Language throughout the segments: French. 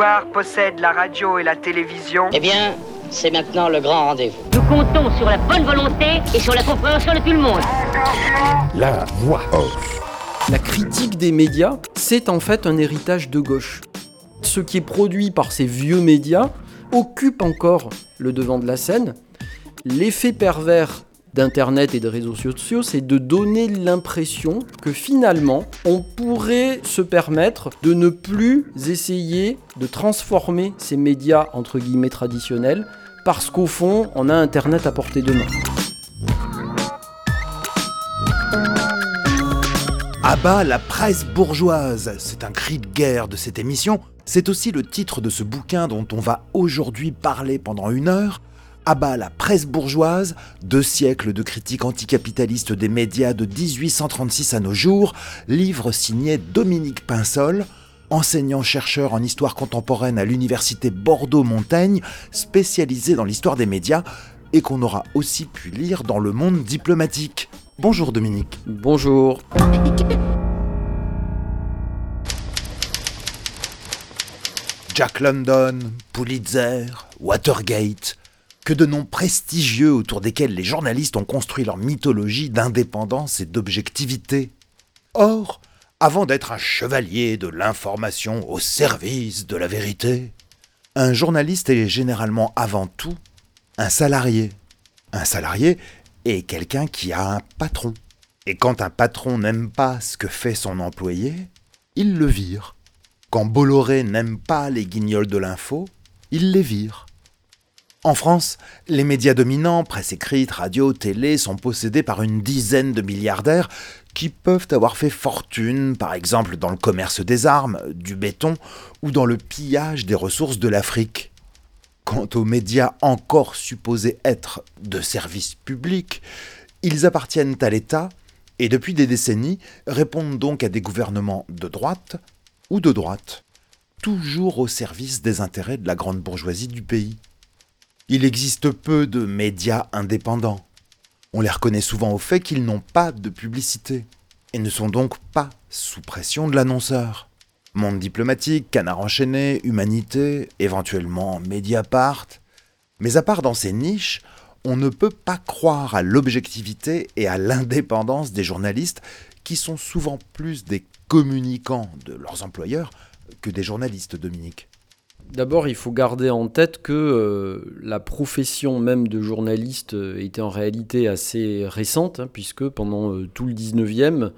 pouvoir possède la radio et la télévision. Eh bien, c'est maintenant le grand rendez-vous. Nous comptons sur la bonne volonté et sur la compréhension de tout le monde. La voix off. La critique des médias, c'est en fait un héritage de gauche. Ce qui est produit par ces vieux médias occupe encore le devant de la scène. L'effet pervers d'Internet et de réseaux sociaux, c'est de donner l'impression que finalement, on pourrait se permettre de ne plus essayer de transformer ces médias entre guillemets traditionnels, parce qu'au fond, on a Internet à portée de main. Abat la presse bourgeoise, c'est un cri de guerre de cette émission, c'est aussi le titre de ce bouquin dont on va aujourd'hui parler pendant une heure, Abat la presse bourgeoise, deux siècles de critique anticapitaliste des médias de 1836 à nos jours, livre signé Dominique Pinsol, enseignant-chercheur en histoire contemporaine à l'université Bordeaux-Montaigne, spécialisé dans l'histoire des médias, et qu'on aura aussi pu lire dans le monde diplomatique. Bonjour Dominique. Bonjour. Jack London, Pulitzer, Watergate, que de noms prestigieux autour desquels les journalistes ont construit leur mythologie d'indépendance et d'objectivité. Or, avant d'être un chevalier de l'information au service de la vérité, un journaliste est généralement avant tout un salarié. Un salarié est quelqu'un qui a un patron. Et quand un patron n'aime pas ce que fait son employé, il le vire. Quand Bolloré n'aime pas les guignols de l'info, il les vire. En France, les médias dominants, presse écrite, radio, télé, sont possédés par une dizaine de milliardaires qui peuvent avoir fait fortune, par exemple dans le commerce des armes, du béton ou dans le pillage des ressources de l'Afrique. Quant aux médias encore supposés être de service public, ils appartiennent à l'État et depuis des décennies répondent donc à des gouvernements de droite ou de droite, toujours au service des intérêts de la grande bourgeoisie du pays. Il existe peu de médias indépendants. On les reconnaît souvent au fait qu'ils n'ont pas de publicité et ne sont donc pas sous pression de l'annonceur. Monde diplomatique, Canard enchaîné, Humanité, éventuellement Mediapart. Mais à part dans ces niches, on ne peut pas croire à l'objectivité et à l'indépendance des journalistes qui sont souvent plus des communicants de leurs employeurs que des journalistes, Dominique. D'abord, il faut garder en tête que euh, la profession même de journaliste euh, était en réalité assez récente, hein, puisque pendant euh, tout le 19e,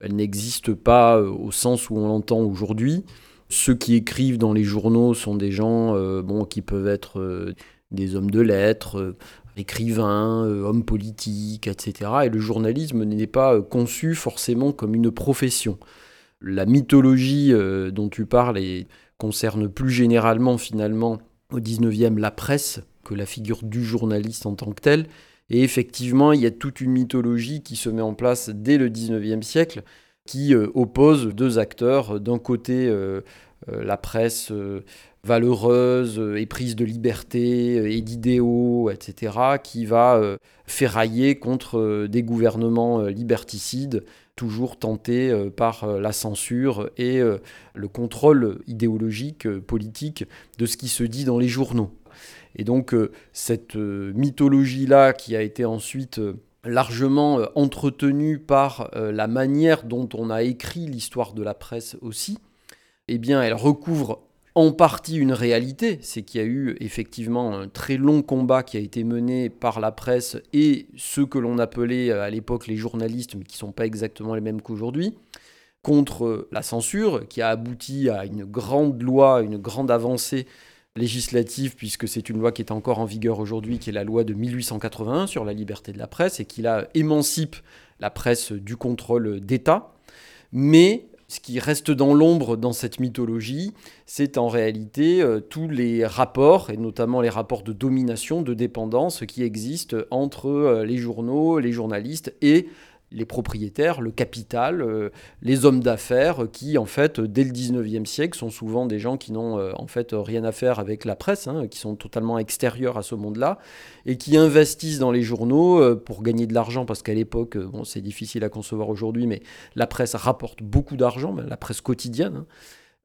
elle n'existe pas au sens où on l'entend aujourd'hui. Ceux qui écrivent dans les journaux sont des gens bon, qui peuvent être des hommes de lettres, écrivains, hommes politiques, etc. Et le journalisme n'est pas conçu forcément comme une profession. La mythologie dont tu parles est concerne plus généralement finalement au 19e la presse que la figure du journaliste en tant que tel. Et effectivement, il y a toute une mythologie qui se met en place dès le 19e siècle qui euh, oppose deux acteurs. D'un côté, euh, euh, la presse valeureuse, éprise de liberté et d'idéaux, etc., qui va ferrailler contre des gouvernements liberticides toujours tenté euh, par euh, la censure et euh, le contrôle idéologique, politique de ce qui se dit dans les journaux. Et donc cette mythologie-là qui a été ensuite largement entretenue par la manière dont on a écrit l'histoire de la presse aussi, eh bien elle recouvre en partie une réalité, c'est qu'il y a eu effectivement un très long combat qui a été mené par la presse et ceux que l'on appelait à l'époque les journalistes, mais qui ne sont pas exactement les mêmes qu'aujourd'hui, contre la censure, qui a abouti à une grande loi, une grande avancée législative, puisque c'est une loi qui est encore en vigueur aujourd'hui, qui est la loi de 1881 sur la liberté de la presse, et qui là émancipe la presse du contrôle d'État. Mais ce qui reste dans l'ombre dans cette mythologie, c'est en réalité euh, tous les rapports, et notamment les rapports de domination, de dépendance qui existent entre euh, les journaux, les journalistes et les propriétaires, le capital, euh, les hommes d'affaires qui, en fait, dès le 19e siècle, sont souvent des gens qui n'ont euh, en fait rien à faire avec la presse, hein, qui sont totalement extérieurs à ce monde-là, et qui investissent dans les journaux euh, pour gagner de l'argent, parce qu'à l'époque, bon, c'est difficile à concevoir aujourd'hui, mais la presse rapporte beaucoup d'argent, la presse quotidienne. Hein.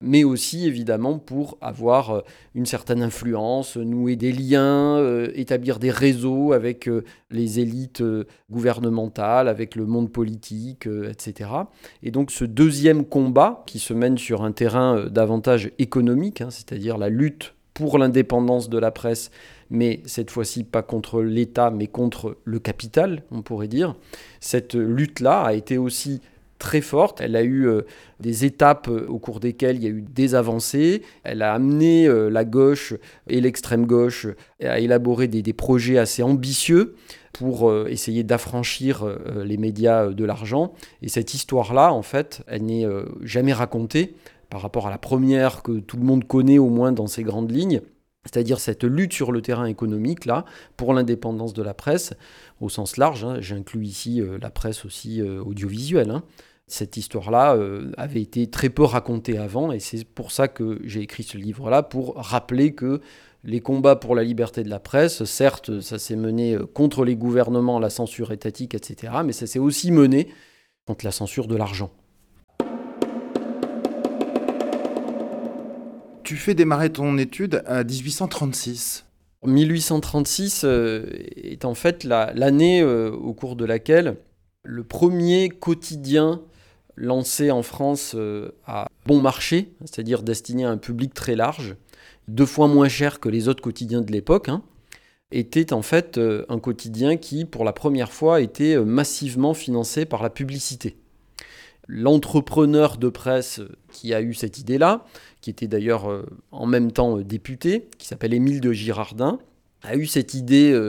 Mais aussi évidemment pour avoir euh, une certaine influence, nouer des liens, euh, établir des réseaux avec euh, les élites gouvernementales, avec le monde politique, etc. Et donc ce deuxième combat qui se mène sur un terrain davantage économique, hein, c'est-à-dire la lutte pour l'indépendance de la presse, mais cette fois-ci pas contre l'État, mais contre le capital, on pourrait dire. Cette lutte-là a été aussi très forte. Elle a eu euh, des étapes euh, au cours desquelles il y a eu des avancées. Elle a amené euh, la gauche et l'extrême gauche à élaborer des, projets assez ambitieux pour essayer d'affranchir les médias de l'argent. Et cette histoire-là, en fait, elle n'est jamais racontée par rapport à la première que tout le monde connaît au moins dans ses grandes lignes c'est-à-dire cette lutte sur le terrain économique, là, pour l'indépendance de la presse, au sens large, hein. j'inclus ici la presse aussi audiovisuelle, hein. Cette histoire-là euh, avait été très peu racontée avant, et c'est pour ça que j'ai écrit ce livre-là, pour rappeler que les combats pour la liberté de la presse, certes, ça s'est mené euh, contre les gouvernements, la censure étatique, etc., mais ça s'est aussi mené contre la censure de l'argent. Tu fais démarrer ton étude à 1836. 1836 euh, est en fait l'année au cours de laquelle le premier quotidien lancé en France euh, à bon marché, c'est-à-dire destiné à un public très large, deux fois moins cher que les autres quotidiens de l'époque, hein, était en fait euh, un quotidien qui, pour la première fois, était euh, massivement financé par la publicité. L'entrepreneur de presse qui a eu cette idée-là, qui était d'ailleurs en même temps député, qui s'appelle Émile de Girardin, a eu cette idée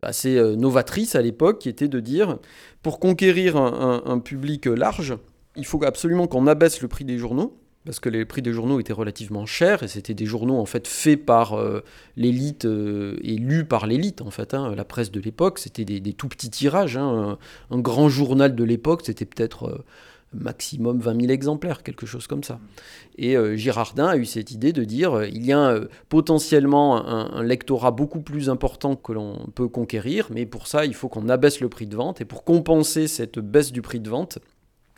assez novatrice à l'époque, qui était de dire, pour conquérir un public large, il faut absolument qu'on abaisse le prix des journaux parce que les prix des journaux étaient relativement chers et c'était des journaux en fait faits par euh, l'élite euh, et lus par l'élite en fait. Hein. la presse de l'époque, c'était des, tout petits tirages. Hein. Un, grand journal de l'époque, c'était peut-être euh, maximum 20 000 exemplaires, quelque chose comme ça. Et Girardin a eu cette idée de dire il y a potentiellement un, lectorat beaucoup plus important que l'on peut conquérir, mais pour ça, il faut qu'on abaisse le prix de vente et pour compenser cette baisse du prix de vente,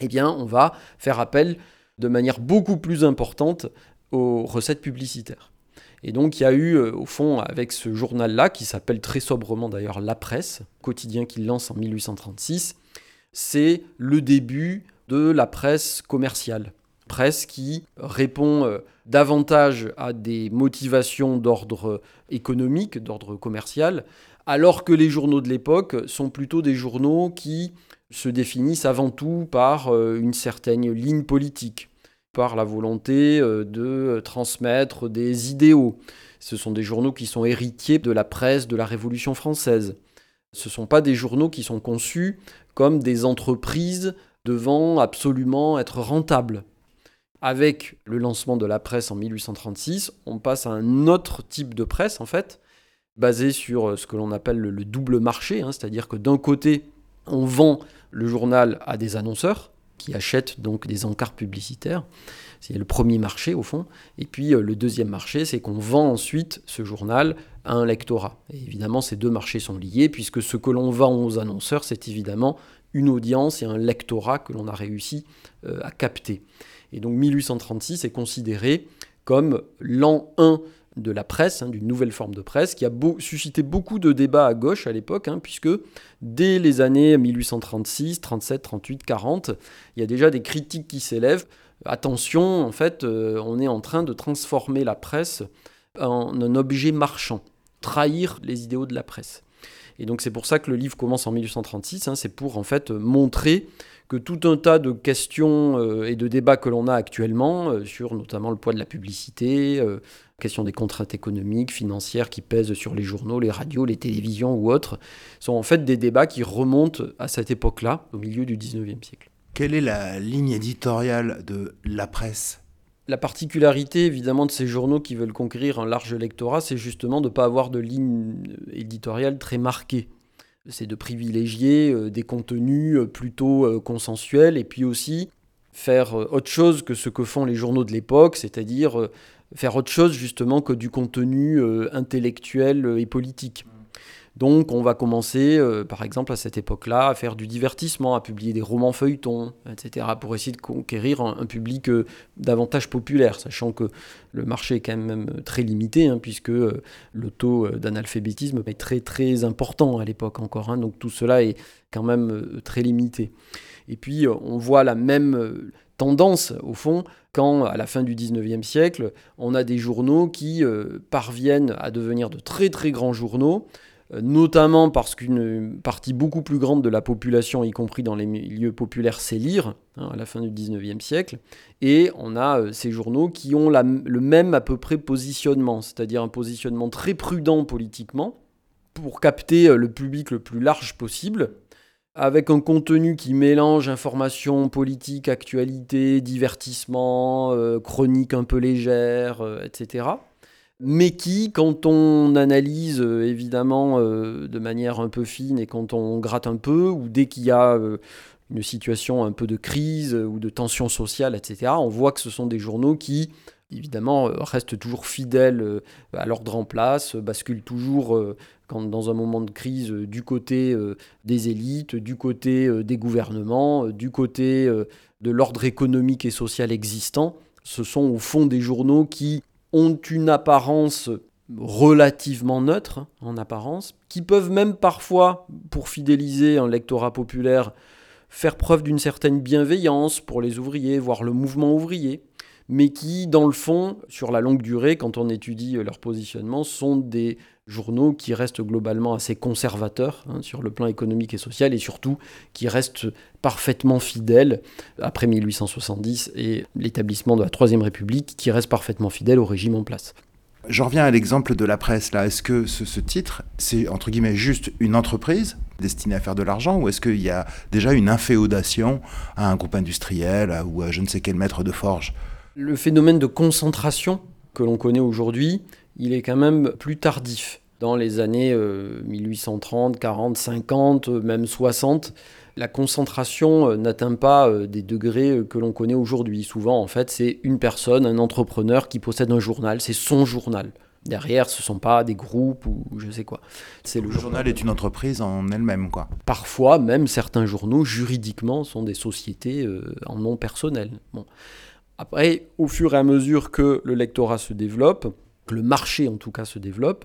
eh bien, on va faire appel de manière beaucoup plus importante aux recettes publicitaires. Et donc il y a eu, euh, au fond, avec ce journal-là, qui s'appelle très sobrement d'ailleurs La Presse, quotidien qu'il lance en 1836, c'est le début de la presse commerciale. Presse qui répond euh, davantage à des motivations d'ordre économique, d'ordre commercial, alors que les journaux de l'époque sont plutôt des journaux qui se définissent avant tout par euh, une certaine ligne politique, par la volonté euh, de transmettre des idéaux. Ce sont des journaux qui sont héritiers de la presse de la Révolution française. Ce ne sont pas des journaux qui sont conçus comme des entreprises devant absolument être rentables. Avec le lancement de la presse en 1836, on passe à un autre type de presse, en fait, basé sur euh, ce que l'on appelle le, double marché, hein, c'est-à-dire que d'un côté, on vend le journal à des annonceurs qui achètent donc des encarts publicitaires. C'est le premier marché au fond. Et puis euh, le deuxième marché, c'est qu'on vend ensuite ce journal à un lectorat. Évidemment, ces deux marchés sont liés puisque ce que l'on vend aux annonceurs, c'est évidemment une audience et un lectorat que l'on a réussi euh, à capter. Et donc 1836 est considéré comme l'an 1 de la presse, hein, d'une nouvelle forme de presse, qui a suscité beaucoup de débats à gauche à l'époque, hein, puisque dès les années 1836, 37, 38, 40, il y a déjà des critiques qui s'élèvent. Attention, en fait, euh, on est en train de transformer la presse en un objet marchand, trahir les idéaux de la presse. Et donc c'est pour ça que le livre commence en 1836, hein, c'est pour en fait montrer que tout un tas de questions euh, et de débats que l'on a actuellement, euh, sur notamment le poids de la publicité, euh, question des contraintes économiques, financières qui pèsent sur les journaux, les radios, les télévisions ou autres, sont en fait des débats qui remontent à cette époque-là, au milieu du 19e siècle. Quelle est la ligne éditoriale de la presse? La particularité évidemment de ces journaux qui veulent conquérir un large lectorat, c'est justement de ne pas avoir de ligne éditoriale très marquée c'est de privilégier euh, des contenus euh, plutôt euh, consensuels et puis aussi faire autre chose que ce que font les journaux de l'époque, c'est-à-dire faire autre chose justement que du contenu intellectuel et politique. Donc on va commencer, euh, par exemple, à cette époque-là, à faire du divertissement, à publier des romans feuilletons, etc., pour essayer de conquérir un, public euh, davantage populaire, sachant que le marché est quand même très limité, hein, puisque euh, le taux d'analphabétisme est très très important à l'époque encore. Hein. donc tout cela est quand même très limité. Et puis on voit la même tendance, au fond, quand à la fin du 19e siècle, on a des journaux qui parviennent à devenir de très très grands journaux, euh, notamment parce qu'une partie beaucoup plus grande de la population, y compris dans les milieux populaires, sait lire hein, à la fin du 19e siècle. Et on a euh, ces journaux qui ont le même à peu près positionnement, c'est-à-dire un positionnement très prudent politiquement, pour capter euh, le public le plus large possible, avec un contenu qui mélange information politique, actualité, divertissement, chronique un peu légère, etc mais qui, quand on analyse euh, évidemment euh, de manière un peu fine et quand on gratte un peu, ou dès qu'il y a euh, une situation un peu de crise ou de tension sociale, etc., on voit que ce sont des journaux qui, évidemment, restent toujours fidèles à l'ordre en place, basculent toujours, quand, dans un moment de crise, du côté des élites, du côté des gouvernements, du côté de l'ordre économique et social existant. Ce sont au fond des journaux qui ont une apparence relativement neutre hein, en apparence, qui peuvent même parfois, pour fidéliser un lectorat populaire, faire preuve d'une certaine bienveillance pour les ouvriers, voire le mouvement ouvrier, mais qui, dans le fond, sur la longue durée, quand on étudie leur positionnement, sont des journaux qui restent globalement assez conservateurs hein, sur le plan économique et social et surtout qui restent parfaitement fidèles après 1870 et l'établissement de la Troisième République qui reste parfaitement fidèle au régime en place. Je reviens à l'exemple de la presse là. Est-ce que ce, titre, c'est entre guillemets juste une entreprise destinée à faire de l'argent ou est-ce qu'il y a déjà une inféodation à un groupe industriel ou à je ne sais quel maître de forge? Le phénomène de concentration que l'on connaît aujourd'hui, il est quand même plus tardif. Dans les années 1830, 40, 50, même 60, la concentration euh, n'atteint pas euh, des degrés euh, que l'on connaît aujourd'hui. Souvent, en fait, c'est une personne, un entrepreneur qui possède un journal, c'est son journal. Derrière, ce ne sont pas des groupes ou je sais quoi. C'est le, journal est une entreprise en elle-même, quoi. Parfois, même certains journaux, juridiquement, sont des sociétés en nom personnel. Bon. Après, au fur et à mesure que le lectorat se développe, que le marché en tout cas se développe,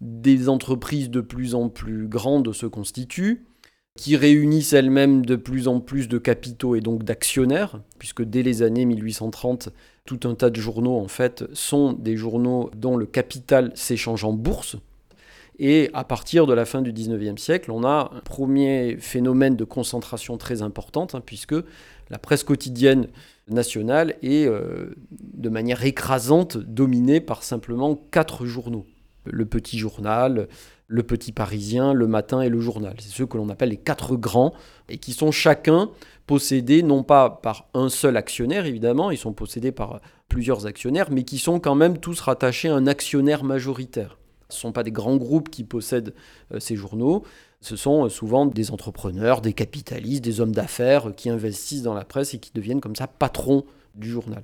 des entreprises de plus en plus grandes se constituent, qui réunissent elles-mêmes de plus en plus de capitaux et donc d'actionnaires, puisque dès les années 1830, tout un tas de journaux en fait sont des journaux dont le capital s'échange en bourse. Et à partir de la fin du 19e siècle, on a un premier phénomène de concentration très importante, hein, puisque la presse quotidienne nationale est euh, de manière écrasante dominée par simplement quatre journaux. Le Petit Journal, le Petit Parisien, le Matin et le Journal. C'est ceux que l'on appelle les quatre grands et qui sont chacun possédés non pas par un seul actionnaire évidemment, ils sont possédés par plusieurs actionnaires, mais qui sont quand même tous rattachés à un actionnaire majoritaire. Ce ne sont pas des grands groupes qui possèdent euh, ces journaux, ce sont euh, souvent des entrepreneurs, des capitalistes, des hommes d'affaires qui investissent dans la presse et qui deviennent comme ça patrons du journal.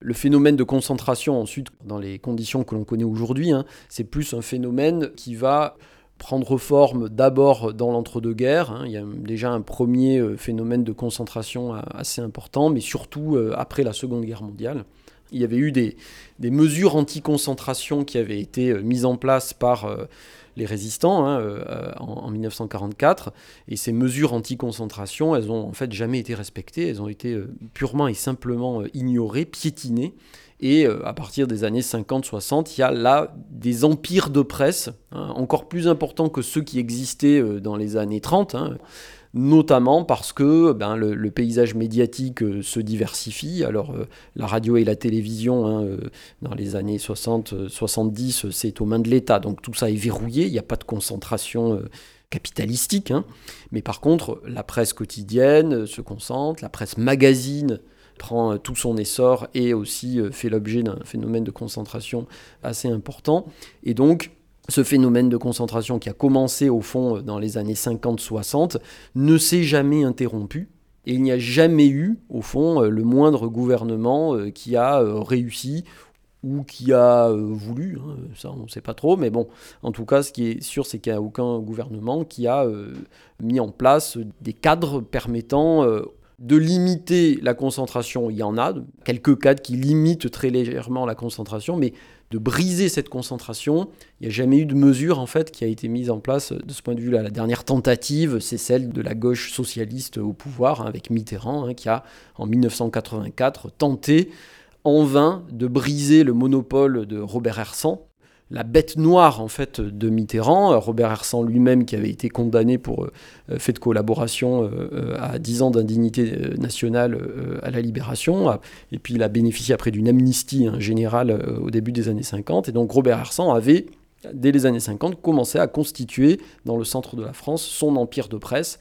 Le phénomène de concentration, ensuite, dans les conditions que l'on connaît aujourd'hui, hein, c'est plus un phénomène qui va prendre forme d'abord dans l'entre-deux-guerres. Hein. Il y a déjà un premier euh, phénomène de concentration assez important, mais surtout après la Seconde Guerre mondiale il y avait eu des, mesures anti-concentration qui avaient été euh, mises en place par euh, les résistants hein, euh, en, 1944. Et ces mesures anti-concentration, elles ont en fait jamais été respectées. Elles ont été purement et simplement ignorées, piétinées. Et à partir des années 50-60, il y a là des empires de presse, hein, encore plus importants que ceux qui existaient dans les années 30 notamment parce que ben, le, paysage médiatique euh, se diversifie. Alors euh, la radio et la télévision, hein, euh, dans les années 60-70, c'est aux mains de l'État, donc tout ça est verrouillé, il n'y a pas de concentration capitalistique. Hein. Mais par contre, la presse quotidienne se concentre, la presse magazine prend tout son essor et aussi fait l'objet d'un phénomène de concentration assez important. Et donc, ce phénomène de concentration qui a commencé au fond dans les années 50-60 ne s'est jamais interrompu. Et il n'y a jamais eu, au fond, le moindre gouvernement euh, qui a euh, réussi, ou qui a euh, voulu, hein, ça on ne sait pas trop, mais bon, en tout cas, ce qui est sûr, c'est qu'il n'y a aucun gouvernement qui a euh, mis en place des cadres permettant euh, de limiter la concentration. Il y en a, quelques cadres qui limitent très légèrement la concentration, mais de briser cette concentration, il n'y a jamais eu de mesure en fait qui a été mise en place de ce point de vue-là. La dernière tentative, c'est celle de la gauche socialiste au pouvoir, hein, avec Mitterrand, hein, qui a en 1984 tenté en vain de briser le monopole de Robert Hersan, la bête noire en fait de Mitterrand, Robert Hersan lui-même qui avait été condamné pour euh, fait de collaboration euh, à 10 ans d'indignité euh, nationale à la libération, et puis il a bénéficié après d'une amnistie hein, générale au début des années 50, et donc Robert Hersan avait dès les années 50 commencé à constituer dans le centre de la France son empire de presse,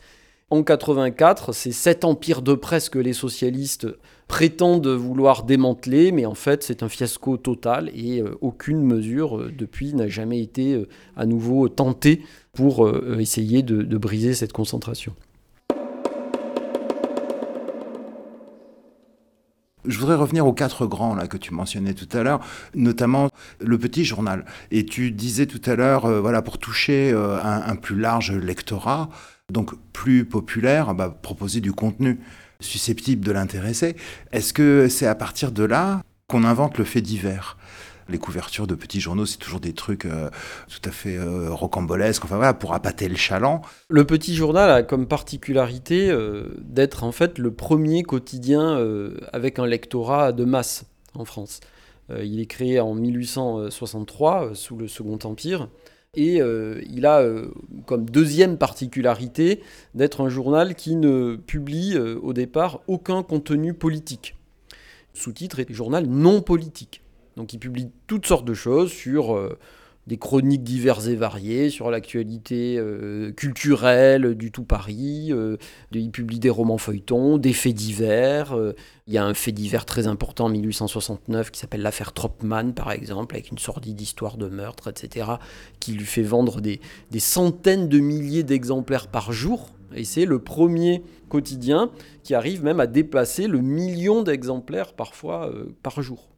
en 84, c'est cet empire de presse que les socialistes prétendent vouloir démanteler, mais en fait c'est un fiasco total et euh, aucune mesure euh, depuis n'a jamais été euh, à nouveau tentée pour essayer de, briser cette concentration. Je voudrais revenir aux quatre grands là que tu mentionnais tout à l'heure, notamment le petit journal. Et tu disais tout à l'heure, voilà, pour toucher un, un, plus large lectorat, donc plus populaire, bah, proposer du contenu susceptible de l'intéresser. Est-ce que c'est à partir de là qu'on invente le fait divers? Les couvertures de petits journaux, c'est toujours des trucs euh, tout à fait euh, rocambolesques, enfin pour appâter le chaland. Le petit journal a comme particularité euh, d'être en fait le premier quotidien avec un lectorat de masse en France. il est créé en 1863 sous le Second Empire. Et euh, il a euh, comme deuxième particularité d'être un journal qui ne publie euh, au départ aucun contenu politique. Sous-titre est journal non politique. Donc il publie toutes sortes de choses sur des chroniques diverses et variées sur l'actualité euh, culturelle du tout Paris. Euh, il publie des romans feuilletons, des faits divers. Euh, il y a un fait divers très important en 1869 qui s'appelle l'affaire Tropman, par exemple, avec une sordide histoire de meurtre, etc., qui lui fait vendre des, des centaines de milliers d'exemplaires par jour. Et c'est le premier quotidien qui arrive même à dépasser le million d'exemplaires parfois par jour.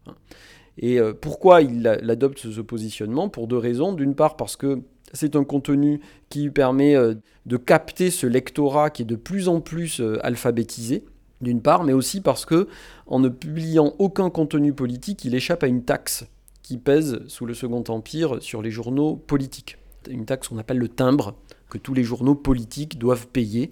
Et euh, pourquoi il adopte ce positionnement? Pour deux raisons. D'une part parce que c'est un contenu qui lui permet euh, de capter ce lectorat qui est de plus en plus euh, alphabétisé, d'une part, mais aussi parce que en ne publiant aucun contenu politique, il échappe à une taxe qui pèse sous le Second Empire sur les journaux politiques. Une taxe qu'on appelle le timbre, que tous les journaux politiques doivent payer.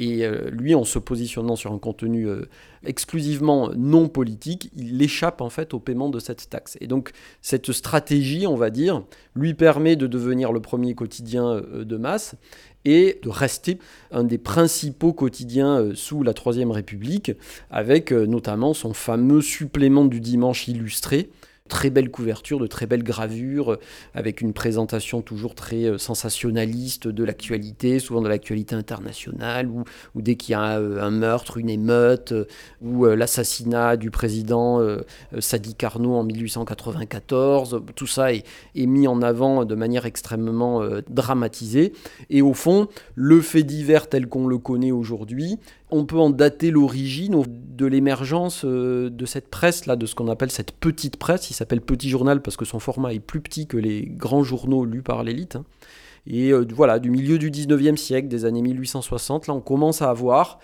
Et euh, lui, en se positionnant sur un contenu euh, exclusivement non politique, il échappe en fait au paiement de cette taxe. Et donc cette stratégie, on va dire, lui permet de devenir le premier quotidien euh, de masse et de rester un des principaux quotidiens sous la Troisième République, avec notamment son fameux supplément du dimanche illustré, très belle couverture, de très belles gravures, euh, avec une présentation toujours très euh, sensationnaliste de l'actualité, souvent de l'actualité internationale, ou, dès qu'il y a euh, un meurtre, une émeute, ou l'assassinat du président Sadi Carnot en 1894, tout ça est, est, mis en avant de manière extrêmement dramatisée. Et au fond, le fait divers tel qu'on le connaît aujourd'hui, on peut en dater l'origine de l'émergence euh, de cette presse-là, de ce qu'on appelle cette petite presse. Il s'appelle Petit Journal parce que son format est plus petit que les grands journaux lus par l'élite. Hein. Et euh, voilà, du milieu du 19e siècle, des années 1860, là, on commence à avoir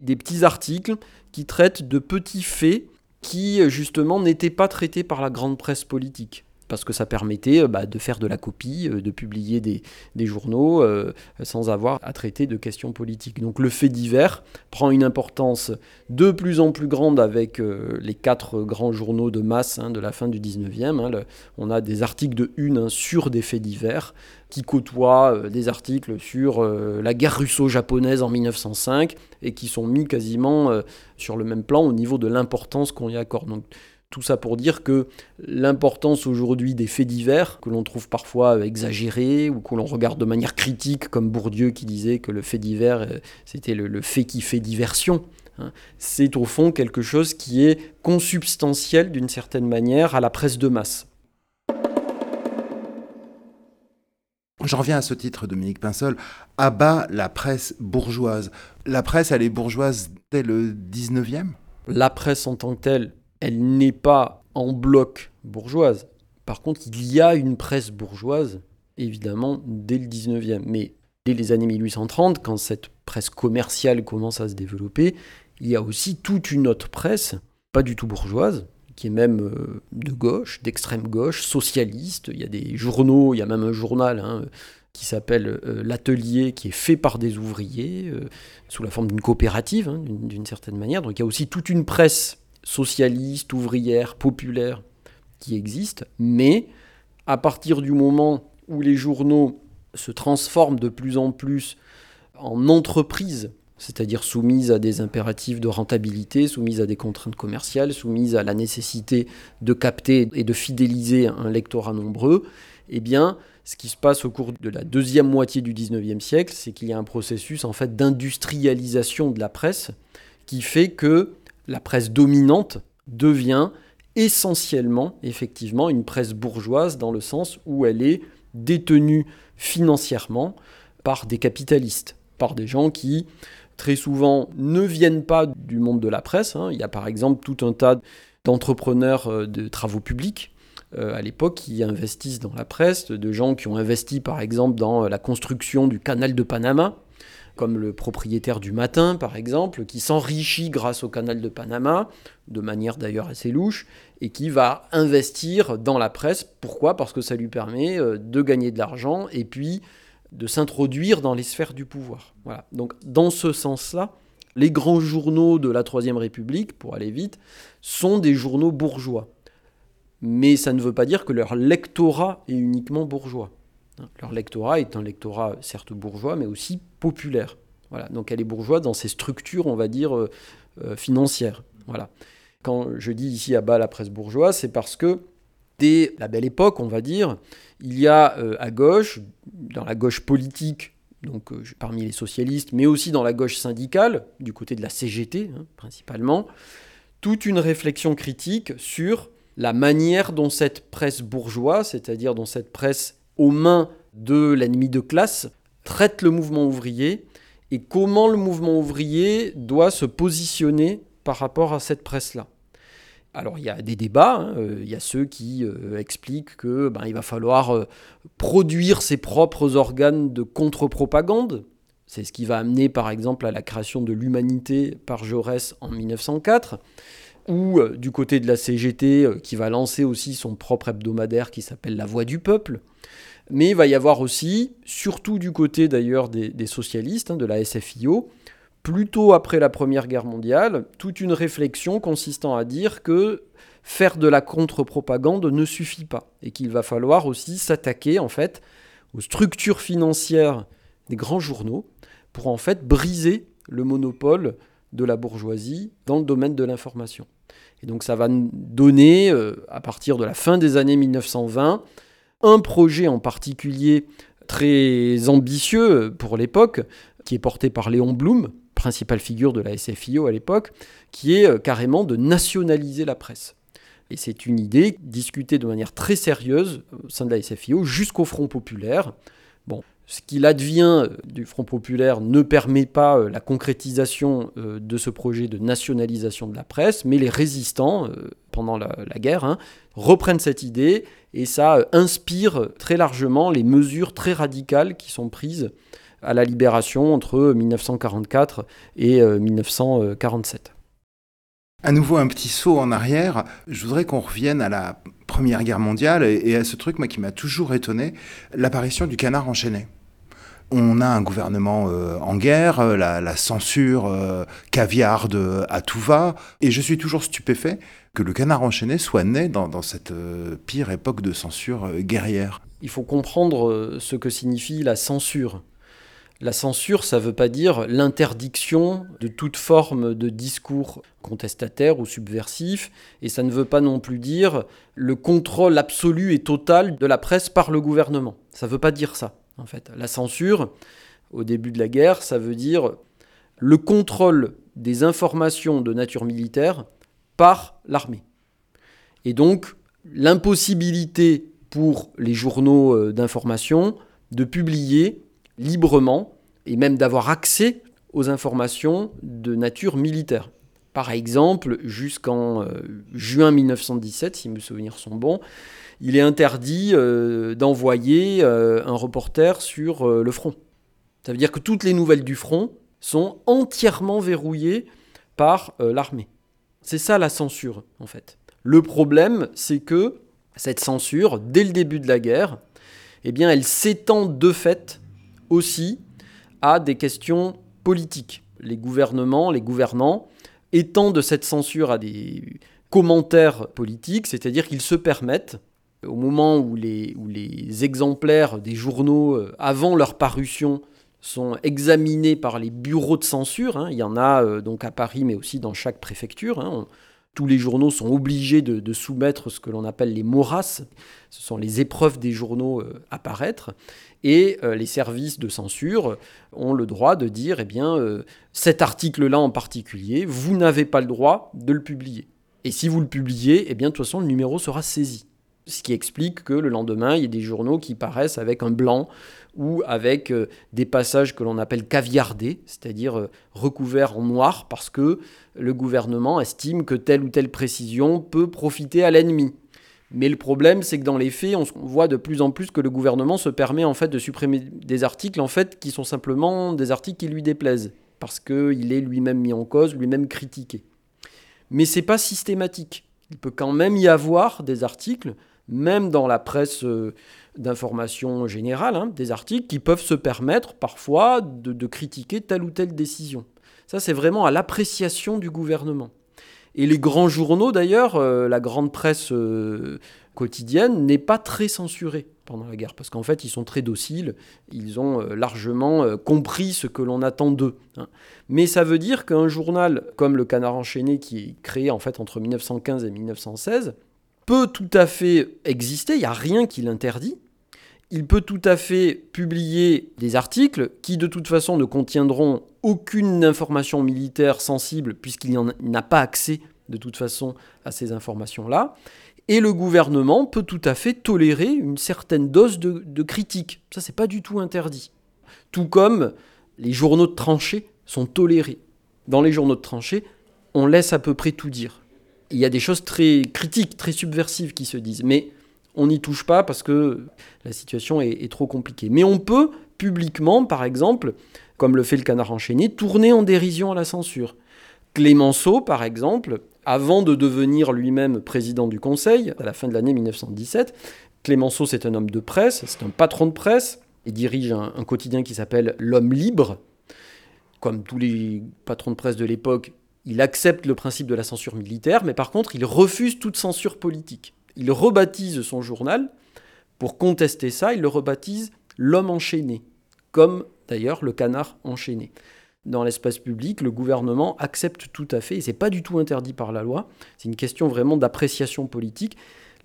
des petits articles qui traitent de petits faits qui, justement, n'étaient pas traités par la grande presse politique parce que ça permettait euh, bah, de faire de la copie, euh, de publier des, journaux euh, sans avoir à traiter de questions politiques. Donc le fait divers prend une importance de plus en plus grande avec les quatre grands journaux de masse hein, de la fin du 19e. Hein. on a des articles de une hein, sur des faits divers qui côtoient des articles sur la guerre russo-japonaise en 1905 et qui sont mis quasiment sur le même plan au niveau de l'importance qu'on y accorde. Tout ça pour dire que l'importance aujourd'hui des faits divers, que l'on trouve parfois exagérés ou que l'on regarde de manière critique, comme Bourdieu qui disait que le fait divers, euh, c'était le, fait qui fait diversion, hein, c'est au fond quelque chose qui est consubstantiel d'une certaine manière à la presse de masse. J'en reviens à ce titre, Dominique Pinsol. Abat la presse bourgeoise. La presse, elle est bourgeoise dès le 19e La presse en tant que telle, elle n'est pas en bloc bourgeoise. Par contre, il y a une presse bourgeoise, évidemment, dès le 19e. Mais dès les années 1830, quand cette presse commerciale commence à se développer, il y a aussi toute une autre presse, pas du tout bourgeoise, qui est même euh, de gauche, d'extrême gauche, socialiste. Il y a des journaux, il y a même un journal hein, qui s'appelle euh, L'Atelier, qui est fait par des ouvriers, euh, sous la forme d'une coopérative, hein, d'une certaine manière. Donc il y a aussi toute une presse socialiste, ouvrière, populaire qui existe, mais à partir du moment où les journaux se transforment de plus en plus en entreprises, c'est-à-dire soumises à des impératifs de rentabilité, soumises à des contraintes commerciales, soumises à la nécessité de capter et de fidéliser un lectorat nombreux, eh bien, ce qui se passe au cours de la deuxième moitié du 19e siècle, c'est qu'il y a un processus en fait d'industrialisation de la presse qui fait que la presse dominante devient essentiellement, effectivement, une presse bourgeoise dans le sens où elle est détenue financièrement par des capitalistes, par des gens qui, très souvent, ne viennent pas du monde de la presse. Hein. Il y a par exemple tout un tas d'entrepreneurs euh, de travaux publics euh, à l'époque qui investissent dans la presse, de gens qui ont investi par exemple dans la construction du canal de Panama, comme le propriétaire du matin, par exemple, qui s'enrichit grâce au canal de Panama, de manière d'ailleurs assez louche, et qui va investir dans la presse. Pourquoi? Parce que ça lui permet euh, de gagner de l'argent et puis de s'introduire dans les sphères du pouvoir. Voilà. Donc dans ce sens-là, les grands journaux de la Troisième République, pour aller vite, sont des journaux bourgeois. Mais ça ne veut pas dire que leur lectorat est uniquement bourgeois. Leur lectorat est un lectorat certes bourgeois, mais aussi populaire. Voilà. Donc elle est bourgeoise dans ses structures, on va dire, euh, euh, financières. Voilà. Quand je dis ici à bas la presse bourgeoise, c'est parce que dès la belle époque, on va dire, il y a euh, à gauche, dans la gauche politique, donc parmi les socialistes, mais aussi dans la gauche syndicale, du côté de la CGT hein, principalement, toute une réflexion critique sur la manière dont cette presse bourgeoise, c'est-à-dire dont cette presse aux mains de l'ennemi de classe, traite le mouvement ouvrier et comment le mouvement ouvrier doit se positionner par rapport à cette presse-là. Alors il y a des débats, hein, euh, il y a ceux qui euh, expliquent que ben, il va falloir euh, produire ses propres organes de contre-propagande. C'est ce qui va amener par exemple à la création de l'humanité par Jaurès en 1904 ou du côté de la CGT qui va lancer aussi son propre hebdomadaire qui s'appelle La Voix du Peuple. Mais il va y avoir aussi, surtout du côté d'ailleurs des, socialistes, hein, de la SFIO, plutôt après la Première Guerre mondiale, toute une réflexion consistant à dire que faire de la contre-propagande ne suffit pas et qu'il va falloir aussi s'attaquer en fait aux structures financières des grands journaux pour en fait briser le monopole de la bourgeoisie dans le domaine de l'information. Et donc ça va donner, euh, à partir de la fin des années 1920, un projet en particulier très ambitieux pour l'époque, qui est porté par Léon Blum, principale figure de la SFIO à l'époque, qui est euh, carrément de nationaliser la presse. Et c'est une idée discutée de manière très sérieuse au sein de la SFIO jusqu'au Front populaire. Ce qu'il advient euh, du Front populaire ne permet pas euh, la concrétisation de ce projet de nationalisation de la presse, mais les résistants, pendant la, guerre, hein, reprennent cette idée et ça inspire très largement les mesures très radicales qui sont prises à la libération entre 1944 et 1947. À nouveau un petit saut en arrière, je voudrais qu'on revienne à la Première Guerre mondiale et à ce truc qui m'a toujours étonné, l'apparition du canard enchaîné. On a un gouvernement euh, en guerre, euh, la, censure euh, caviarde à tout va, et je suis toujours stupéfait que le canard enchaîné soit né dans, cette pire époque de censure guerrière. Il faut comprendre ce que signifie la censure. La censure, ça ne veut pas dire l'interdiction de toute forme de discours contestataire ou subversif, et ça ne veut pas non plus dire le contrôle absolu et total de la presse par le gouvernement. Ça ne veut pas dire ça en fait. La censure, au début de la guerre, ça veut dire le contrôle des informations de nature militaire par l'armée. Et donc, l'impossibilité pour les journaux euh, d'information de publier librement et même d'avoir accès aux informations de nature militaire. Par exemple, jusqu'en euh, juin 1917, si mes souvenirs sont bons, il est interdit euh, d'envoyer euh, un reporter sur le front. Ça veut dire que toutes les nouvelles du front sont entièrement verrouillées par l'armée. C'est ça la censure, en fait. Le problème, c'est que cette censure, dès le début de la guerre, eh bien, elle s'étend de fait aussi à des questions politiques. Les gouvernements, les gouvernants étendent cette censure à des commentaires politiques, c'est-à-dire qu'ils se permettent, au moment où les, exemplaires des journaux, euh, avant leur parution, sont examinés par les bureaux de censure, hein, il y en a euh, donc à Paris, mais aussi dans chaque préfecture, hein, tous les journaux sont obligés de, soumettre ce que l'on appelle les morasses, ce sont les épreuves des journaux euh, à paraître, et les services de censure ont le droit de dire, eh bien, cet article-là en particulier, vous n'avez pas le droit de le publier. Et si vous le publiez, eh bien, de toute façon, le numéro sera saisi. Ce qui explique que le lendemain, il y a des journaux qui paraissent avec un blanc ou avec euh, des passages que l'on appelle caviardés, c'est-à-dire euh, recouverts en noir, parce que le gouvernement estime que telle ou telle précision peut profiter à l'ennemi. Mais le problème, c'est que dans les faits, on voit de plus en plus que le gouvernement se permet en fait de supprimer des articles en fait qui sont simplement des articles qui lui déplaisent, parce qu'il est lui-même mis en cause, lui-même critiqué. Mais c'est pas systématique. Il peut quand même y avoir des articles même dans la presse euh, d'information générale, hein, des articles qui peuvent se permettre parfois de, critiquer telle ou telle décision. Ça, c'est vraiment à l'appréciation du gouvernement. Et les grands journaux, d'ailleurs, euh, la grande presse euh, quotidienne n'est pas très censurée pendant la guerre, parce qu'en fait, ils sont très dociles, ils ont largement compris ce que l'on attend d'eux. Hein. Mais ça veut dire qu'un journal comme le Canard enchaîné, qui est créé en fait entre 1915 et 1916, peut tout à fait exister, il n'y a rien qui l'interdit. Il peut tout à fait publier des articles qui de toute façon ne contiendront aucune information militaire sensible puisqu'il n'a pas accès de toute façon à ces informations-là. Et le gouvernement peut tout à fait tolérer une certaine dose de, critique. Ça, c'est pas du tout interdit. Tout comme les journaux de tranchées sont tolérés. Dans les journaux de tranchées, on laisse à peu près tout dire il y a des choses très critiques, très subversives qui se disent. Mais on n'y touche pas parce que la situation est, trop compliquée. Mais on peut publiquement, par exemple, comme le fait le canard enchaîné, tourner en dérision à la censure. Clémenceau, par exemple, avant de devenir lui-même président du Conseil, à la fin de l'année 1917, Clémenceau, c'est un homme de presse, c'est un patron de presse, il dirige un quotidien qui s'appelle L'Homme libre. Comme tous les patrons de presse de l'époque, il accepte le principe de la censure militaire, mais par contre, il refuse toute censure politique. Il rebaptise son journal, pour contester ça, il le rebaptise L'homme enchaîné, comme d'ailleurs le canard enchaîné. Dans l'espace public, le gouvernement accepte tout à fait, et c'est pas du tout interdit par la loi, c'est une question vraiment d'appréciation politique.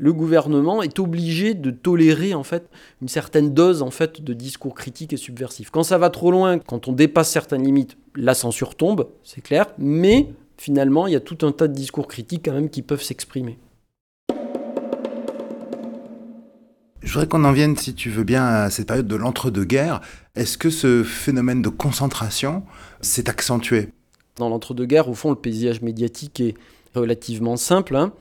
Le gouvernement est obligé de tolérer en fait une certaine dose en fait de discours critiques et subversifs. Quand ça va trop loin, quand on dépasse certaines limites, la censure tombe, c'est clair, mais finalement, il y a tout un tas de discours critiques quand même qui peuvent s'exprimer. Je voudrais qu'on en vienne, si tu veux bien, à cette période de l'entre-deux-guerres. Est-ce que ce phénomène de concentration s'est accentué? Dans l'entre-deux-guerres, au fond, le paysage médiatique est relativement simple. Hein.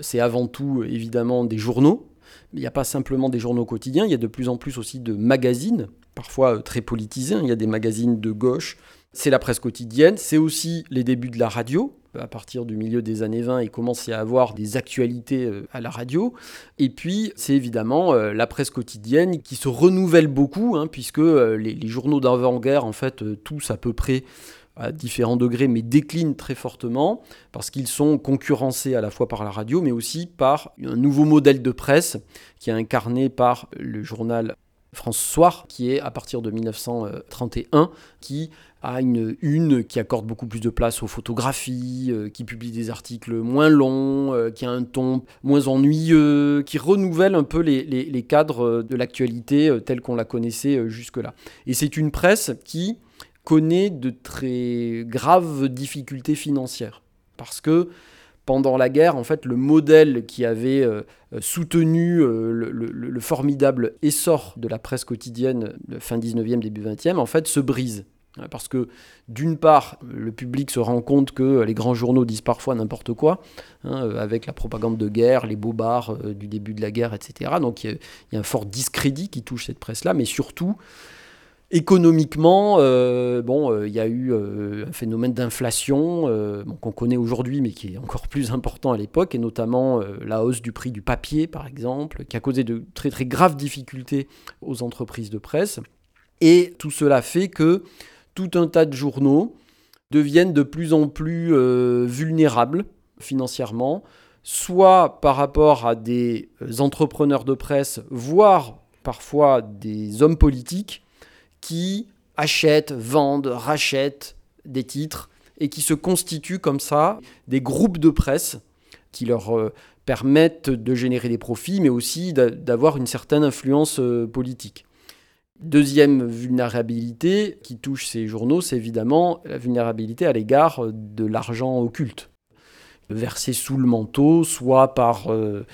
C'est avant tout, évidemment, des journaux. Il n'y a pas simplement des journaux quotidiens, il y a de plus en plus aussi de magazines, parfois euh, très politisés. Hein. Il y a des magazines de gauche, c'est la presse quotidienne, c'est aussi les débuts de la radio. À partir du milieu des années 20, il commence à y avoir des actualités euh, à la radio. Et puis, c'est évidemment euh, la presse quotidienne qui se renouvelle beaucoup, hein, puisque les, journaux d'avant-guerre, en fait, tous à peu près à différents degrés, mais déclinent très fortement, parce qu'ils sont concurrencés à la fois par la radio, mais aussi par un nouveau modèle de presse qui est incarné par le journal France Soir, qui est à partir de 1931, qui a une une qui accorde beaucoup plus de place aux photographies, euh, qui publie des articles moins longs, euh, qui a un ton moins ennuyeux, qui renouvelle un peu les, cadres de l'actualité euh, telle qu'on la connaissait jusque-là. Et c'est une presse qui connaît de très graves difficultés financières. Parce que pendant la guerre, en fait, le modèle qui avait soutenu le, le, formidable essor de la presse quotidienne de fin 19e, début 20e, en fait, se brise. Parce que d'une part, le public se rend compte que les grands journaux disent parfois n'importe quoi, hein, avec la propagande de guerre, les bobards euh, du début de la guerre, etc. Donc il y, a un fort discrédit qui touche cette presse-là, mais surtout, économiquement, euh, bon, euh, il y a eu un phénomène d'inflation qu'on connaît aujourd'hui, mais qui est encore plus important à l'époque, et notamment la hausse du prix du papier, par exemple, qui a causé de très très graves difficultés aux entreprises de presse. Et tout cela fait que tout un tas de journaux deviennent de plus en plus euh, vulnérables financièrement, soit par rapport à des euh, entrepreneurs de presse, voire parfois des hommes politiques qui achètent, vendent, rachètent des titres et qui se constituent comme ça des groupes de presse qui leur euh, permettent de générer des profits, mais aussi d'avoir une certaine influence politique. Deuxième vulnérabilité qui touche ces journaux, c'est évidemment la vulnérabilité à l'égard de l'argent occulte, versé sous le manteau, soit par euh,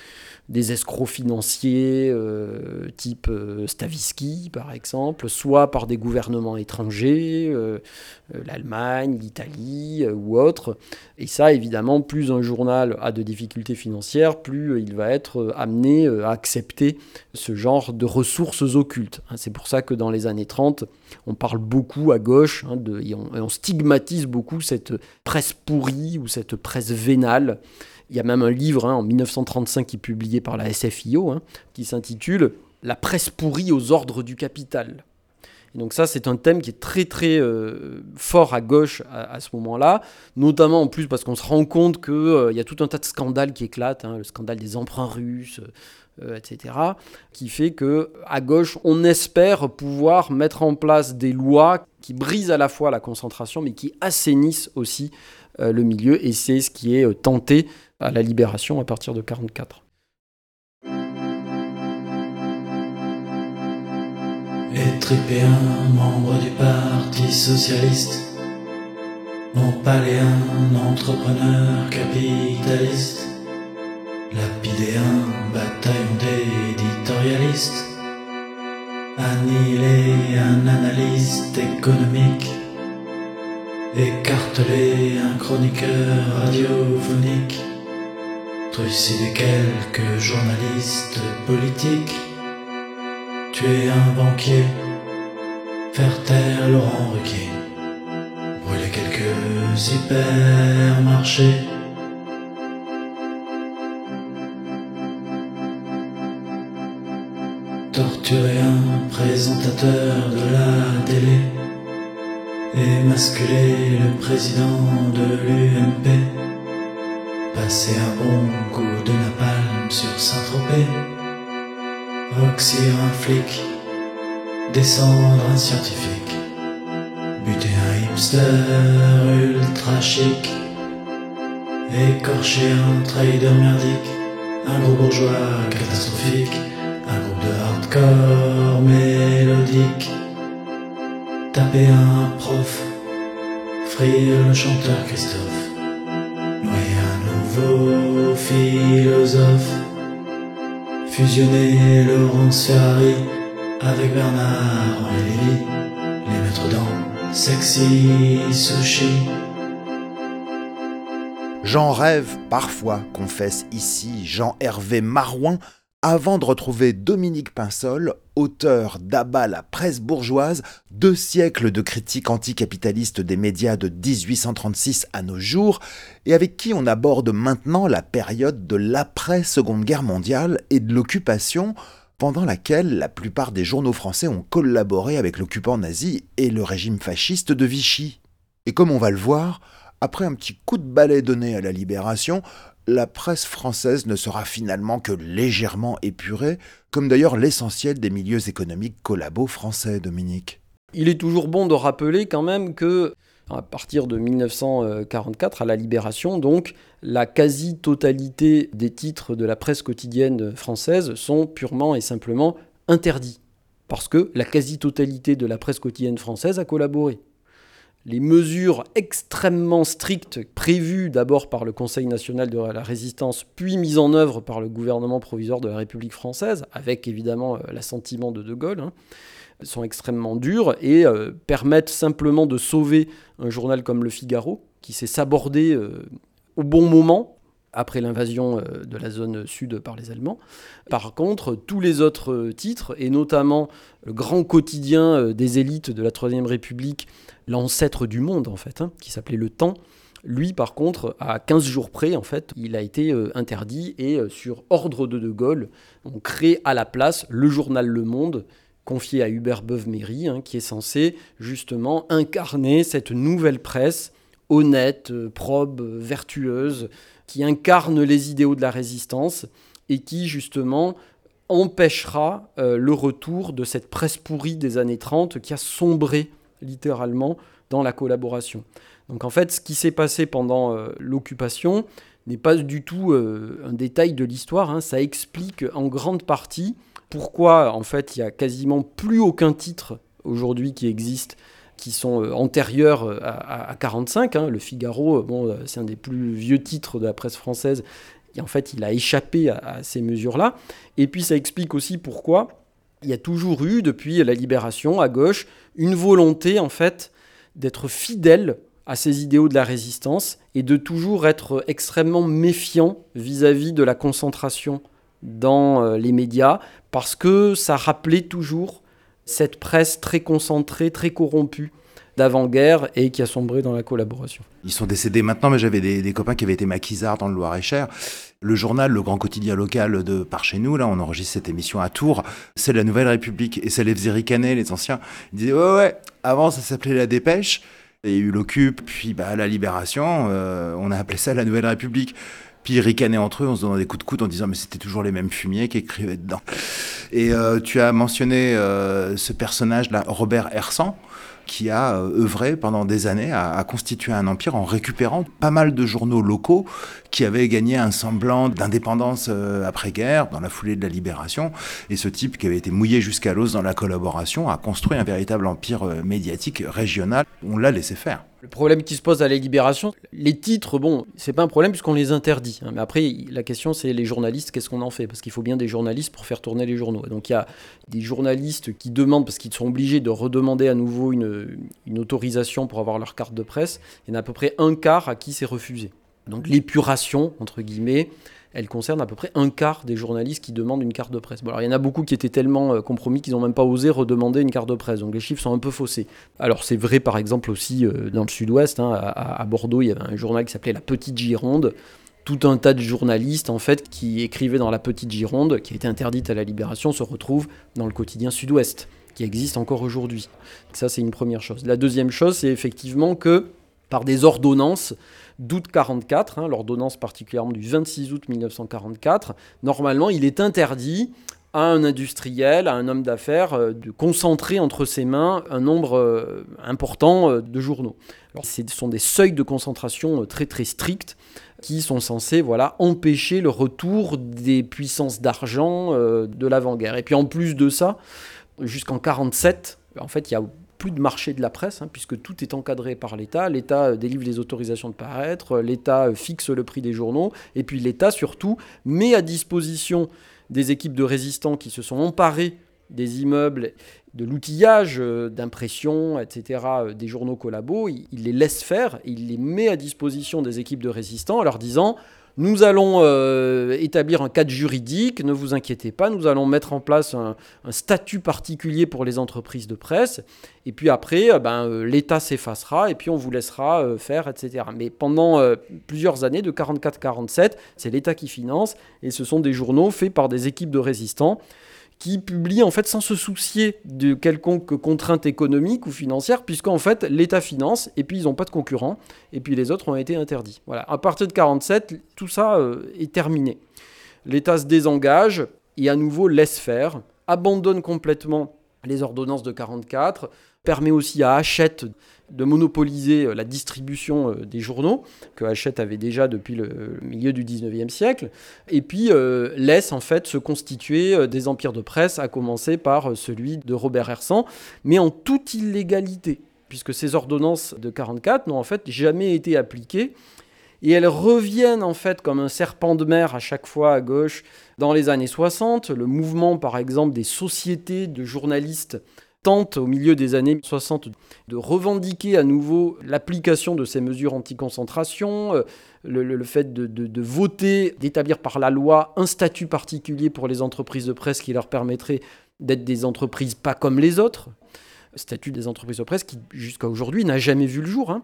des escrocs financiers euh, type euh, Stavisky par exemple, soit par des gouvernements étrangers, euh, l'Allemagne, l'Italie ou autres. Et ça, évidemment, plus un journal a de difficultés financières, plus il va être amené à accepter ce genre de ressources occultes. Hein, c'est pour ça que dans les années 30, on parle beaucoup à gauche hein, de, et on stigmatise beaucoup cette presse pourrie ou cette presse vénale il y a même un livre hein, en 1935 qui est publié par la SFIO hein, qui s'intitule La presse pourrie aux ordres du capital. Et donc ça, c'est un thème qui est très très euh, fort à gauche à, ce moment-là, notamment en plus parce qu'on se rend compte qu'il euh, y a tout un tas de scandales qui éclatent, hein, le scandale des emprunts russes, euh, etc., qui fait que à gauche, on espère pouvoir mettre en place des lois qui brisent à la fois la concentration, mais qui assainissent aussi le milieu, et c'est ce qui est tenté à la libération à partir de 1944. Les tripéens, membres du Parti socialiste, non paléens, entrepreneurs capitalistes, lapidéens, bataillon d'éditorialistes, annihilé un analyste économique, écartelé un chroniqueur radiophonique, trucider quelques journalistes politiques, tuer un banquier, faire taire Laurent Ruquier, brûler quelques hypermarchés. Torturer un présentateur de la télé, émasculer le président de l'UMP Passer un bon coup de napalm sur Saint-Tropez. Roxir un flic, descendre un scientifique. Buter un hipster ultra chic. Écorcher un trader merdique. Un gros bourgeois catastrophique. Un groupe de hardcore mélodique. Taper un prof. Frire le chanteur Christophe vos philosophes. Fusionner Laurence Ferrari avec Bernard et les mettre dans Sexy Sushi. J'en rêve parfois, confesse ici Jean-Hervé Marouin, avant de retrouver Dominique Pinsol, auteur d'Abat la presse bourgeoise, deux siècles de critique anticapitaliste des médias de 1836 à nos jours, et avec qui on aborde maintenant la période de l'après-seconde guerre mondiale et de l'occupation, pendant laquelle la plupart des journaux français ont collaboré avec l'occupant nazi et le régime fasciste de Vichy. Et comme on va le voir, après un petit coup de balai donné à la libération, la presse française ne sera finalement que légèrement épurée, comme d'ailleurs l'essentiel des milieux économiques collabos français, Dominique. Il est toujours bon de rappeler quand même que à partir de 1944, à la Libération, donc, la quasi-totalité des titres de la presse quotidienne française sont purement et simplement interdits. Parce que la quasi-totalité de la presse quotidienne française a collaboré les mesures extrêmement strictes prévues d'abord par le Conseil national de la résistance, puis mises en œuvre par le gouvernement provisoire de la République française, avec évidemment euh, l'assentiment de De Gaulle, hein, sont extrêmement dures et euh, permettent simplement de sauver un journal comme Le Figaro, qui s'est sabordé euh, au bon moment après l'invasion euh, de la zone sud par les Allemands. Par contre, tous les autres euh, titres, et notamment le grand quotidien euh, des élites de la Troisième République, l'ancêtre du monde en fait, hein, qui s'appelait Le Temps, lui par contre, à 15 jours près, en fait, il a été interdit et sur ordre de De Gaulle, on crée à la place le journal Le Monde, confié à Hubert Beuve-Méry, hein, qui est censé justement incarner cette nouvelle presse honnête, probe, vertueuse, qui incarne les idéaux de la résistance et qui justement empêchera euh, le retour de cette presse pourrie des années 30 qui a sombré littéralement dans la collaboration. Donc en fait, ce qui s'est passé pendant euh, l'occupation n'est pas du tout euh, un détail de l'histoire, hein. ça explique en grande partie pourquoi en fait il y a quasiment plus aucun titre aujourd'hui qui existe qui sont euh, antérieurs euh, à, à 45. hein. Le Figaro, euh, bon, c'est un des plus vieux titres de la presse française. Et en fait, il a échappé à, ces mesures-là. Et puis, ça explique aussi pourquoi il y a toujours eu, depuis la libération, à gauche, une volonté, en fait, d'être fidèle à ces idéaux de la résistance et de toujours être extrêmement méfiant vis-à-vis de la concentration dans les médias, parce que ça rappelait toujours cette presse très concentrée, très corrompue d'avant-guerre et qui a sombré dans la collaboration. Ils sont décédés maintenant, mais j'avais des, copains qui avaient été maquisards dans le Loir-et-Cher. Le journal, le grand quotidien local de par chez nous, là, on enregistre cette émission à Tours, c'est la Nouvelle République. Et ça les faisait ricaner, les anciens. Ils disaient, ouais, ouais, avant ça s'appelait La Dépêche. Il y a eu l'Occupe, puis bah, la Libération, euh, on a appelé ça la Nouvelle République. Puis ils ricanaient entre eux en se donnant des coups de coude en disant mais c'était toujours les mêmes fumiers qui écrivaient dedans. Et euh, tu as mentionné euh, ce personnage-là, Robert Hersan, qui a euh, œuvré pendant des années à, à constituer un empire en récupérant pas mal de journaux locaux qui avaient gagné un semblant d'indépendance euh, après-guerre, dans la foulée de la libération. Et ce type qui avait été mouillé jusqu'à l'os dans la collaboration a construit un véritable empire euh, médiatique régional. On l'a laissé faire. Le problème qui se pose à la libération, les titres, bon, c'est pas un problème puisqu'on les interdit. hein. Mais après, la question c'est les journalistes, qu'est-ce qu'on en fait? Parce qu'il faut bien des journalistes pour faire tourner les journaux. Donc il y a des journalistes qui demandent, parce qu'ils sont obligés de redemander à nouveau une autorisation pour avoir leur carte de presse. Il y en a à peu près un quart à qui c'est refusé. Donc l'épuration, entre guillemets, elle concerne à peu près un quart des journalistes qui demandent une carte de presse. Bon, alors il y en a beaucoup qui étaient tellement euh, compromis qu'ils n'ont même pas osé redemander une carte de presse. Donc les chiffres sont un peu faussés. Alors c'est vrai par exemple aussi euh, dans le sud-ouest, hein, à, Bordeaux, il y avait un journal qui s'appelait La Petite Gironde. Tout un tas de journalistes en fait qui écrivaient dans La Petite Gironde, qui a été interdite à la Libération, se retrouvent dans le quotidien sud-ouest, qui existe encore aujourd'hui. Ça c'est une première chose. La deuxième chose, c'est effectivement que par des ordonnances d'août 44, hein, l'ordonnance particulièrement du 26 août 1944, normalement il est interdit à un industriel, à un homme d'affaires, euh, de concentrer entre ses mains un nombre euh, important euh, de journaux. Ce sont des seuils de concentration très très stricts qui sont censés voilà, empêcher le retour des puissances d'argent de l'avant-guerre. Et puis en plus de ça, jusqu'en 47, en fait, il y a plus de marché de la presse, hein, puisque tout est encadré par l'État. L'État euh, délivre les autorisations de paraître, euh, l'État euh, fixe le prix des journaux, et puis l'État surtout met à disposition des équipes de résistants qui se sont emparés des immeubles, de l'outillage, d'impression, etc., des journaux collabos, il les laisse faire, il les met à disposition des équipes de résistants en leur disant nous allons euh, établir un cadre juridique, ne vous inquiétez pas, nous allons mettre en place un, statut particulier pour les entreprises de presse, et puis après, euh, ben, euh, l'État s'effacera, et puis on vous laissera faire, etc. Mais pendant plusieurs années, de 44-47, c'est l'État qui finance, et ce sont des journaux faits par des équipes de résistants qui publient en fait sans se soucier de quelconque contrainte économique ou financière, puisqu'en fait l'État finance et puis ils n'ont pas de concurrents et puis les autres ont été interdits. Voilà. À partir de 47, tout ça euh, est terminé. L'État se désengage et à nouveau laisse faire, abandonne complètement les ordonnances de 44, permet aussi à Hachette de monopoliser euh, la distribution euh, des journaux, que Hachette avait déjà depuis le milieu du 19e siècle, et puis euh, laisse en fait se constituer des empires de presse, à commencer par celui de Robert Hersan, mais en toute illégalité, puisque ces ordonnances de 44 n'ont en fait jamais été appliquées, et elles reviennent en fait comme un serpent de mer à chaque fois à gauche dans les années 60. Le mouvement par exemple des sociétés de journalistes tente au milieu des années 60 de revendiquer à nouveau l'application de ces mesures anti-concentration, euh, le, fait de voter, d'établir par la loi un statut particulier pour les entreprises de presse qui leur permettrait d'être des entreprises pas comme les autres. Statut des entreprises de presse qui, jusqu'à aujourd'hui, n'a jamais vu le jour. hein.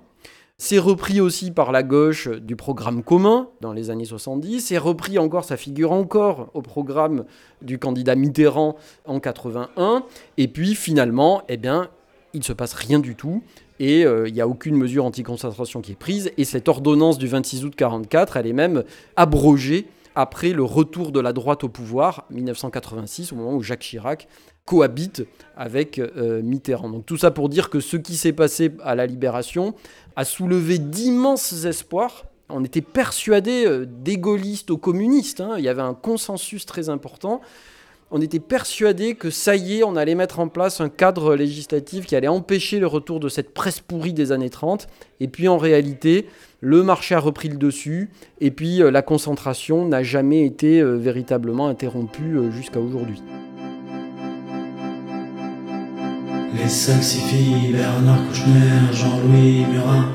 C'est repris aussi par la gauche du programme commun dans les années 70. C'est repris encore, ça figure encore au programme du candidat Mitterrand en 81. Et puis finalement, eh bien, il ne se passe rien du tout. Et euh, il n'y a aucune mesure anti-concentration qui est prise. Et cette ordonnance du 26 août 44, elle est même abrogée après le retour de la droite au pouvoir, 1986, au moment où Jacques Chirac cohabite avec euh, Mitterrand. Donc tout ça pour dire que ce qui s'est passé à la Libération a soulevé d'immenses espoirs. On était persuadé euh, des gaullistes aux communistes. hein. Il y avait un consensus très important. On était persuadé que ça y est, on allait mettre en place un cadre législatif qui allait empêcher le retour de cette presse pourrie des années 30. Et puis en réalité, le marché a repris le dessus. Et puis euh, la concentration n'a jamais été euh, véritablement interrompue jusqu'à aujourd'hui. Les salsifis, Bernard Kouchner, Jean-Louis Murat.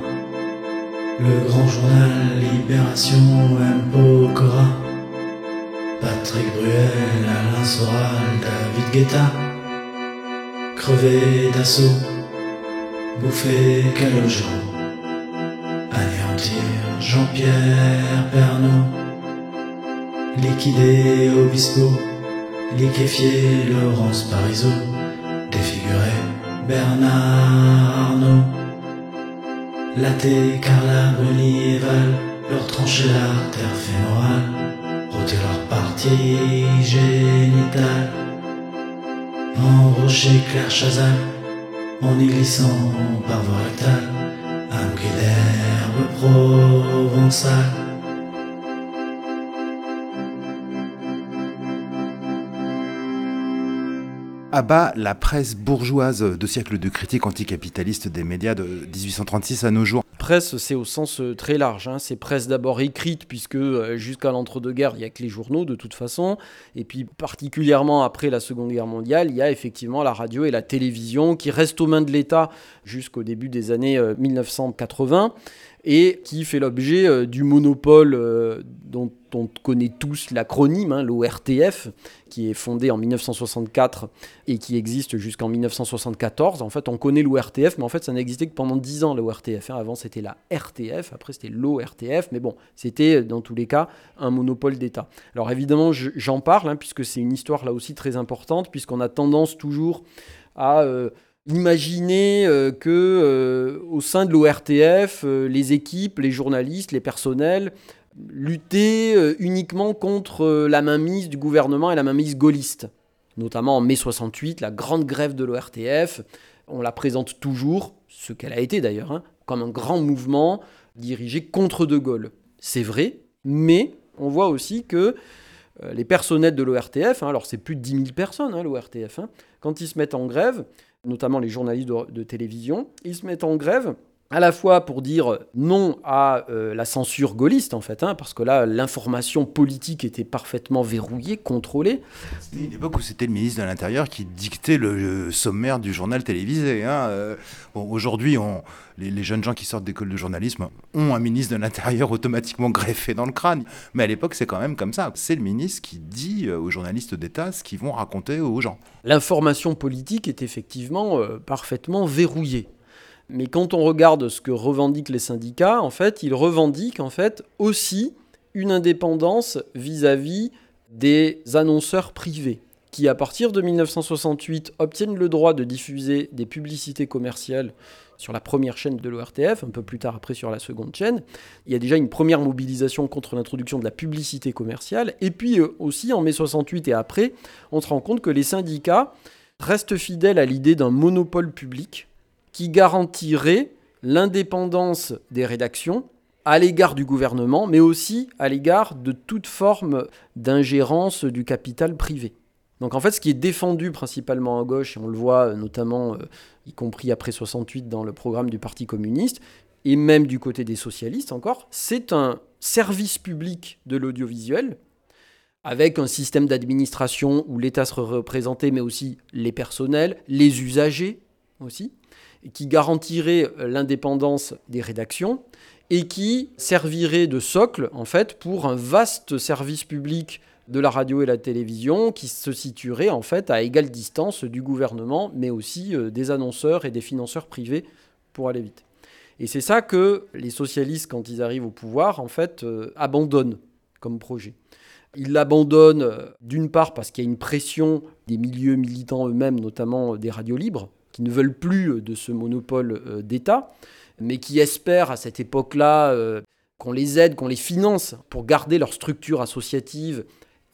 Le grand journal Libération, M. Pokora. Patrick Bruel, Alain Soral, David Guetta. Crevé d'assaut, bouffé Calogero. Anéantir Jean-Pierre Pernaud. Liquider Obispo, liquéfier Laurence Parisot défiguré Bernard Arnault. Laté Carla Bruni leur trancher l'artère fémorale, rôtir leur partie génitale. Embrocher Claire Chazal, en y glissant par voie un bouquet d'herbe provençale. Abat la presse bourgeoise de siècles de critique anticapitaliste des médias de 1836 à nos jours. Presse, c'est au sens euh, très large. hein. C'est presse d'abord écrite, puisque euh, jusqu'à l'entre-deux-guerres, il n'y a que les journaux de toute façon. Et puis particulièrement après la Seconde Guerre mondiale, il y a effectivement la radio et la télévision qui restent aux mains de l'État jusqu'au début des années euh, 1980 et qui fait l'objet euh, du monopole euh, dont on connaît tous l'acronyme, hein, l'ORTF, qui est fondé en 1964 et qui existe jusqu'en 1974. En fait, on connaît l'ORTF, mais en fait, ça n'existait que pendant 10 ans, l'ORTF. hein. Avant, c'était la RTF, après, c'était l'ORTF, mais bon, c'était dans tous les cas un monopole d'État. Alors évidemment, je- j'en parle, hein, puisque c'est une histoire là aussi très importante, puisqu'on a tendance toujours à... euh, Imaginez euh, que euh, au sein de l'ORTF, euh, les équipes, les journalistes, les personnels luttaient euh, uniquement contre la mainmise du gouvernement et la mainmise gaulliste. Notamment en mai 68, la grande grève de l'ORTF, on la présente toujours, ce qu'elle a été d'ailleurs, hein, comme un grand mouvement dirigé contre De Gaulle. C'est vrai, mais on voit aussi que les personnels de l'ORTF, hein, alors c'est plus de 10 000 personnes hein, l'ORTF, quand ils se mettent en grève, notamment les journalistes de, télévision, ils se mettent en grève à la fois pour dire non à euh, la censure gaulliste, en fait, hein, parce que là, l'information politique était parfaitement verrouillée, contrôlée. C'était une époque où c'était le ministre de l'Intérieur qui dictait le euh, sommaire du journal télévisé. hein, euh. Bon, Aujourd'hui, les, les jeunes gens qui sortent d'école de journalisme ont un ministre de l'Intérieur automatiquement greffé dans le crâne. Mais à l'époque, c'est quand même comme ça. C'est le ministre qui dit aux journalistes d'État ce qu'ils vont raconter aux gens. L'information politique est effectivement euh, parfaitement verrouillée. Mais quand on regarde ce que revendiquent les syndicats, en fait, ils revendiquent aussi une indépendance vis-à-vis des annonceurs privés qui, à partir de 1968, obtiennent le droit de diffuser des publicités commerciales sur la première chaîne de l'ORTF, un peu plus tard après sur la seconde chaîne. Il y a déjà une première mobilisation contre l'introduction de la publicité commerciale. Et puis euh, aussi, en mai 68 et après, on se rend compte que les syndicats restent fidèles à l'idée d'un monopole public qui garantirait l'indépendance des rédactions à l'égard du gouvernement, mais aussi à l'égard de toute forme d'ingérence du capital privé. Donc en fait, ce qui est défendu principalement à gauche, et on le voit euh, notamment, euh, y compris après 68 dans le programme du Parti communiste, et même du côté des socialistes encore, c'est un service public de l'audiovisuel avec un système d'administration où l'État serait représenté, mais aussi les personnels, les usagers aussi, qui garantirait l'indépendance des rédactions et qui servirait de socle en fait pour un vaste service public de la radio et la télévision qui se situerait en fait à égale distance du gouvernement, mais aussi euh, des annonceurs et des financeurs privés pour aller vite. Et c'est ça que les socialistes, quand ils arrivent au pouvoir, en fait, euh, abandonnent comme projet. Ils l'abandonnent euh, d'une part parce qu'il y a une pression des milieux militants eux-mêmes, notamment des radios libres, qui ne veulent plus de ce monopole d'État, mais qui espèrent à cette époque-là qu'on les aide, qu'on les finance pour garder leur structure associative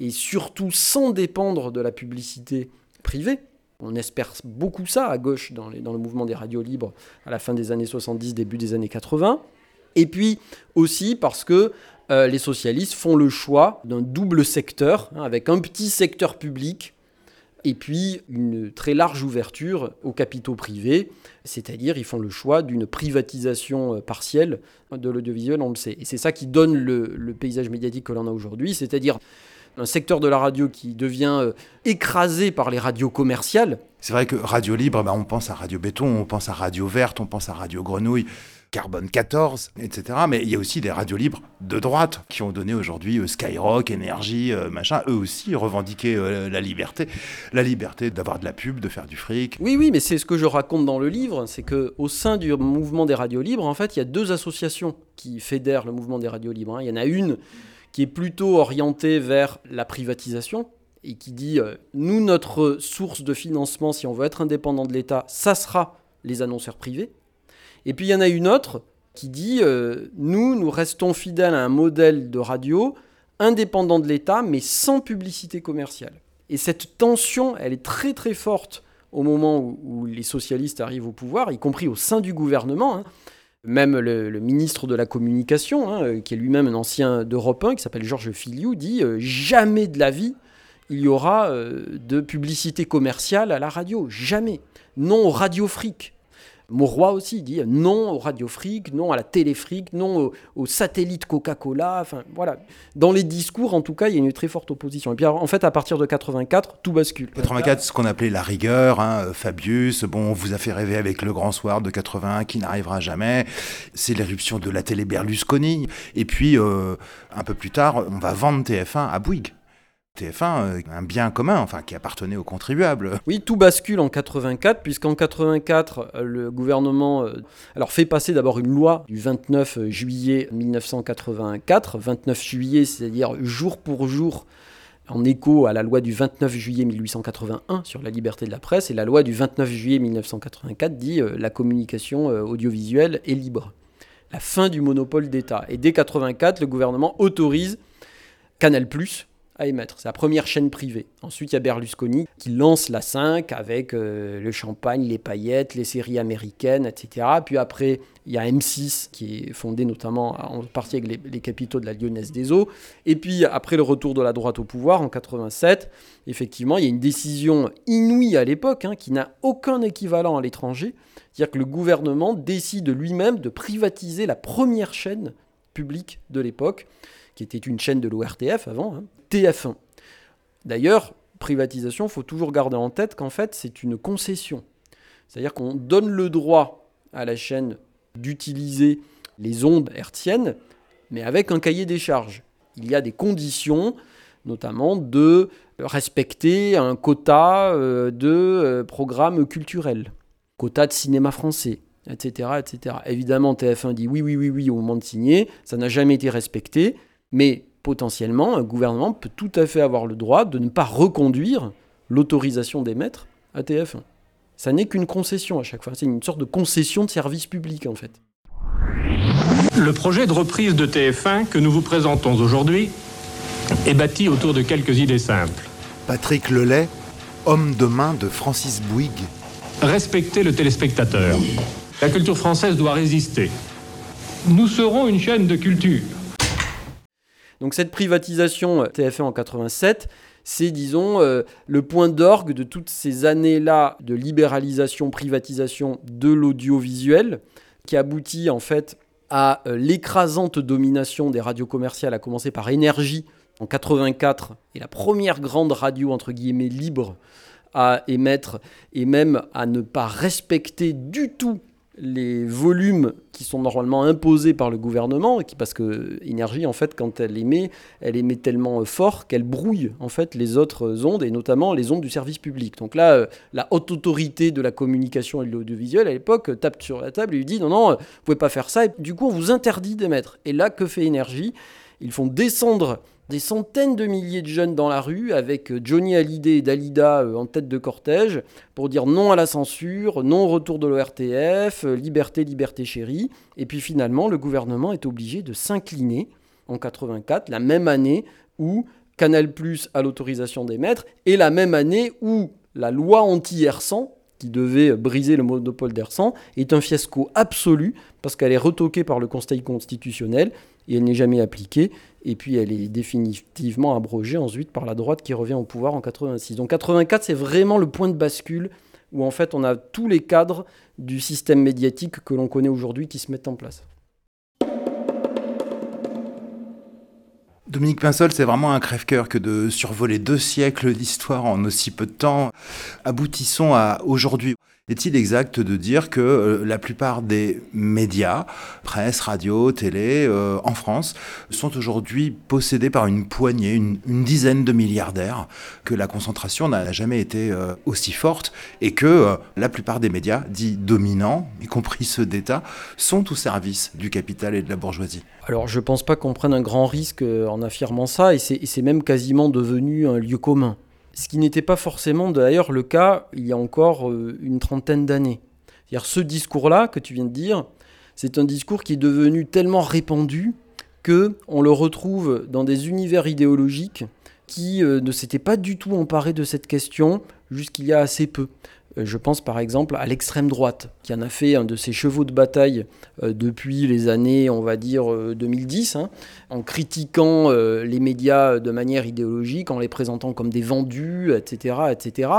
et surtout sans dépendre de la publicité privée. On espère beaucoup ça à gauche dans, le mouvement des radios libres à la fin des années 70, début des années 80. Et puis aussi parce que euh, les socialistes font le choix d'un double secteur, hein, avec un petit secteur public et puis une très large ouverture aux capitaux privés, c'est-à-dire ils font le choix d'une privatisation euh, partielle de l'audiovisuel, on le sait. Et c'est ça qui donne le, paysage médiatique que l'on a aujourd'hui, c'est-à-dire un secteur de la radio qui devient euh, écrasé par les radios commerciales. C'est vrai que radio libre, bah, on pense à radio béton, on pense à radio verte, on pense à radio grenouille. Carbone 14, etc. Mais il y a aussi des radios libres de droite qui ont donné aujourd'hui euh, Skyrock, Énergie, euh, machin. Eux aussi revendiquaient la liberté, la liberté d'avoir de la pub, de faire du fric. Oui, oui, mais c'est ce que je raconte dans le livre, c'est que au sein du mouvement des radios libres, en fait, il y a deux associations qui fédèrent le mouvement des radios libres. Hein. Il y en a une qui est plutôt orienté vers la privatisation et qui dit euh, nous, notre source de financement, si on veut être indépendant de l'État, ça sera les annonceurs privés. Et puis il y en a une autre qui dit euh, nous, nous restons fidèles à un modèle de radio indépendant de l'État, mais sans publicité commerciale. Et cette tension, elle est très très forte au moment où, les socialistes arrivent au pouvoir, y compris au sein du gouvernement. Hein. Même le, ministre de la Communication, hein, euh, qui est lui-même un ancien d'Europe 1, qui s'appelle Georges Filiou, dit euh, jamais de la vie il y aura de publicité commerciale à la radio. Jamais. Non au radio fric. Mauroy aussi dit non au Radio Fric, non à la Télé Fric, non au, satellite Coca-Cola. Enfin, voilà. Dans les discours, en tout cas, il y a une très forte opposition. Et puis, en fait, à partir de 84, tout bascule. 84, ce qu'on appelait la rigueur, hein, Fabius, bon, on vous a fait rêver avec le Grand Soir de 81 qui n'arrivera jamais. C'est l'éruption de la télé Berlusconi. Et puis, euh, un peu plus tard, on va vendre TF1 à Bouygues. TF1, euh, un bien commun, enfin qui appartenait aux contribuables. Oui, tout bascule en 84, puisqu'en 84, euh, le gouvernement euh, alors fait passer d'abord une loi du 29 juillet 1984, 29 juillet, c'est-à-dire jour pour jour en écho à la loi du 29 juillet 1881 sur la liberté de la presse, et la loi du 29 juillet 1984 dit la communication audiovisuelle est libre. La fin du monopole d'État. Et dès 84, le gouvernement autorise Canal+, à émettre. C'est la première chaîne privée. Ensuite, il y a Berlusconi qui lance la 5 avec euh, le champagne, les paillettes, les séries américaines, etc. Puis après, il y a M6 qui est fondé notamment en partie avec les, capitaux de la Lyonnaise des Eaux. Et puis après le retour de la droite au pouvoir en 87, effectivement, il y a une décision inouïe à l'époque hein, qui n'a aucun équivalent à l'étranger. C'est-à-dire que le gouvernement décide lui-même de privatiser la première chaîne publique de l'époque qui était une chaîne de l'ORTF avant, hein, TF1. D'ailleurs, privatisation, il faut toujours garder en tête qu'en fait, c'est une concession. C'est-à-dire qu'on donne le droit à la chaîne d'utiliser les ondes hertziennes, mais avec un cahier des charges. Il y a des conditions, notamment de respecter un quota euh, de euh, programmes culturels, quota de cinéma français, etc., etc. Évidemment, TF1 dit oui, oui, oui, oui au moment de signer, ça n'a jamais été respecté. Mais potentiellement, un gouvernement peut tout à fait avoir le droit de ne pas reconduire l'autorisation d'émettre à TF1. Ça n'est qu'une concession à chaque fois. C'est une sorte de concession de service public en fait. Le projet de reprise de TF1 que nous vous présentons aujourd'hui est bâti autour de quelques idées simples. Patrick Lelay, homme de main de Francis Bouygues. Respecter le téléspectateur. La culture française doit résister. Nous serons une chaîne de culture. Donc cette privatisation euh, TF1 en 87, c'est, disons, euh, le point d'orgue de toutes ces années-là de libéralisation, privatisation de l'audiovisuel, qui aboutit en fait à euh, l'écrasante domination des radios commerciales, à commencer par Énergie, en 84 est la première grande radio entre guillemets libre à émettre et même à ne pas respecter du tout les volumes qui sont normalement imposés par le gouvernement, qui, parce que énergie, en fait, quand elle émet, elle émet tellement fort qu'elle brouille en fait les autres ondes et notamment les ondes du service public. Donc là, euh, la haute autorité de la communication et de l'audiovisuel à l'époque tape sur la table et lui dit non non, vous pouvez pas faire ça. Et du coup, on vous interdit d'émettre. Et là, que fait énergie Ils font descendre des centaines de milliers de jeunes dans la rue avec euh, Johnny Hallyday et Dalida euh, en tête de cortège pour dire non à la censure, non au retour de l'ORTF, euh, liberté, liberté chérie. Et puis finalement, le gouvernement est obligé de s'incliner en 84, la même année où Canal Plus a l'autorisation d'émettre et la même année où la loi anti-R100 qui devait briser le monopole d'Air100 est un fiasco absolu parce qu'elle est retoquée par le Conseil constitutionnel et elle n'est jamais appliquée. Et puis elle est définitivement abrogée ensuite par la droite qui revient au pouvoir en 86. Donc 84, c'est vraiment le point de bascule où en fait on a tous les cadres du système médiatique que l'on connaît aujourd'hui qui se mettent en place. Dominique Pinsol, c'est vraiment un crève-cœur que de survoler deux siècles d'histoire en aussi peu de temps. Aboutissons à aujourd'hui. Est-il exact de dire que euh, la plupart des médias, presse, radio, télé, euh, en France, sont aujourd'hui possédés par une poignée, une, dizaine de milliardaires, que la concentration n'a jamais été euh, aussi forte et que la plupart des médias, dits dominants, y compris ceux d'État, sont au service du capital et de la bourgeoisie? Alors je ne pense pas qu'on prenne un grand risque en affirmant ça et c'est même quasiment devenu un lieu commun ce qui n'était pas forcément d'ailleurs le cas il y a encore euh, une trentaine d'années. C'est-à-dire ce discours-là que tu viens de dire, c'est un discours qui est devenu tellement répandu que on le retrouve dans des univers idéologiques qui euh, ne s'étaient pas du tout emparés de cette question jusqu'il y a assez peu. Euh, je pense par exemple à l'extrême droite, qui en a fait un de ses chevaux de bataille euh, depuis les années, on va dire, 2010, euh, hein, en critiquant les médias de manière idéologique, en les présentant comme des vendus, etc. etc.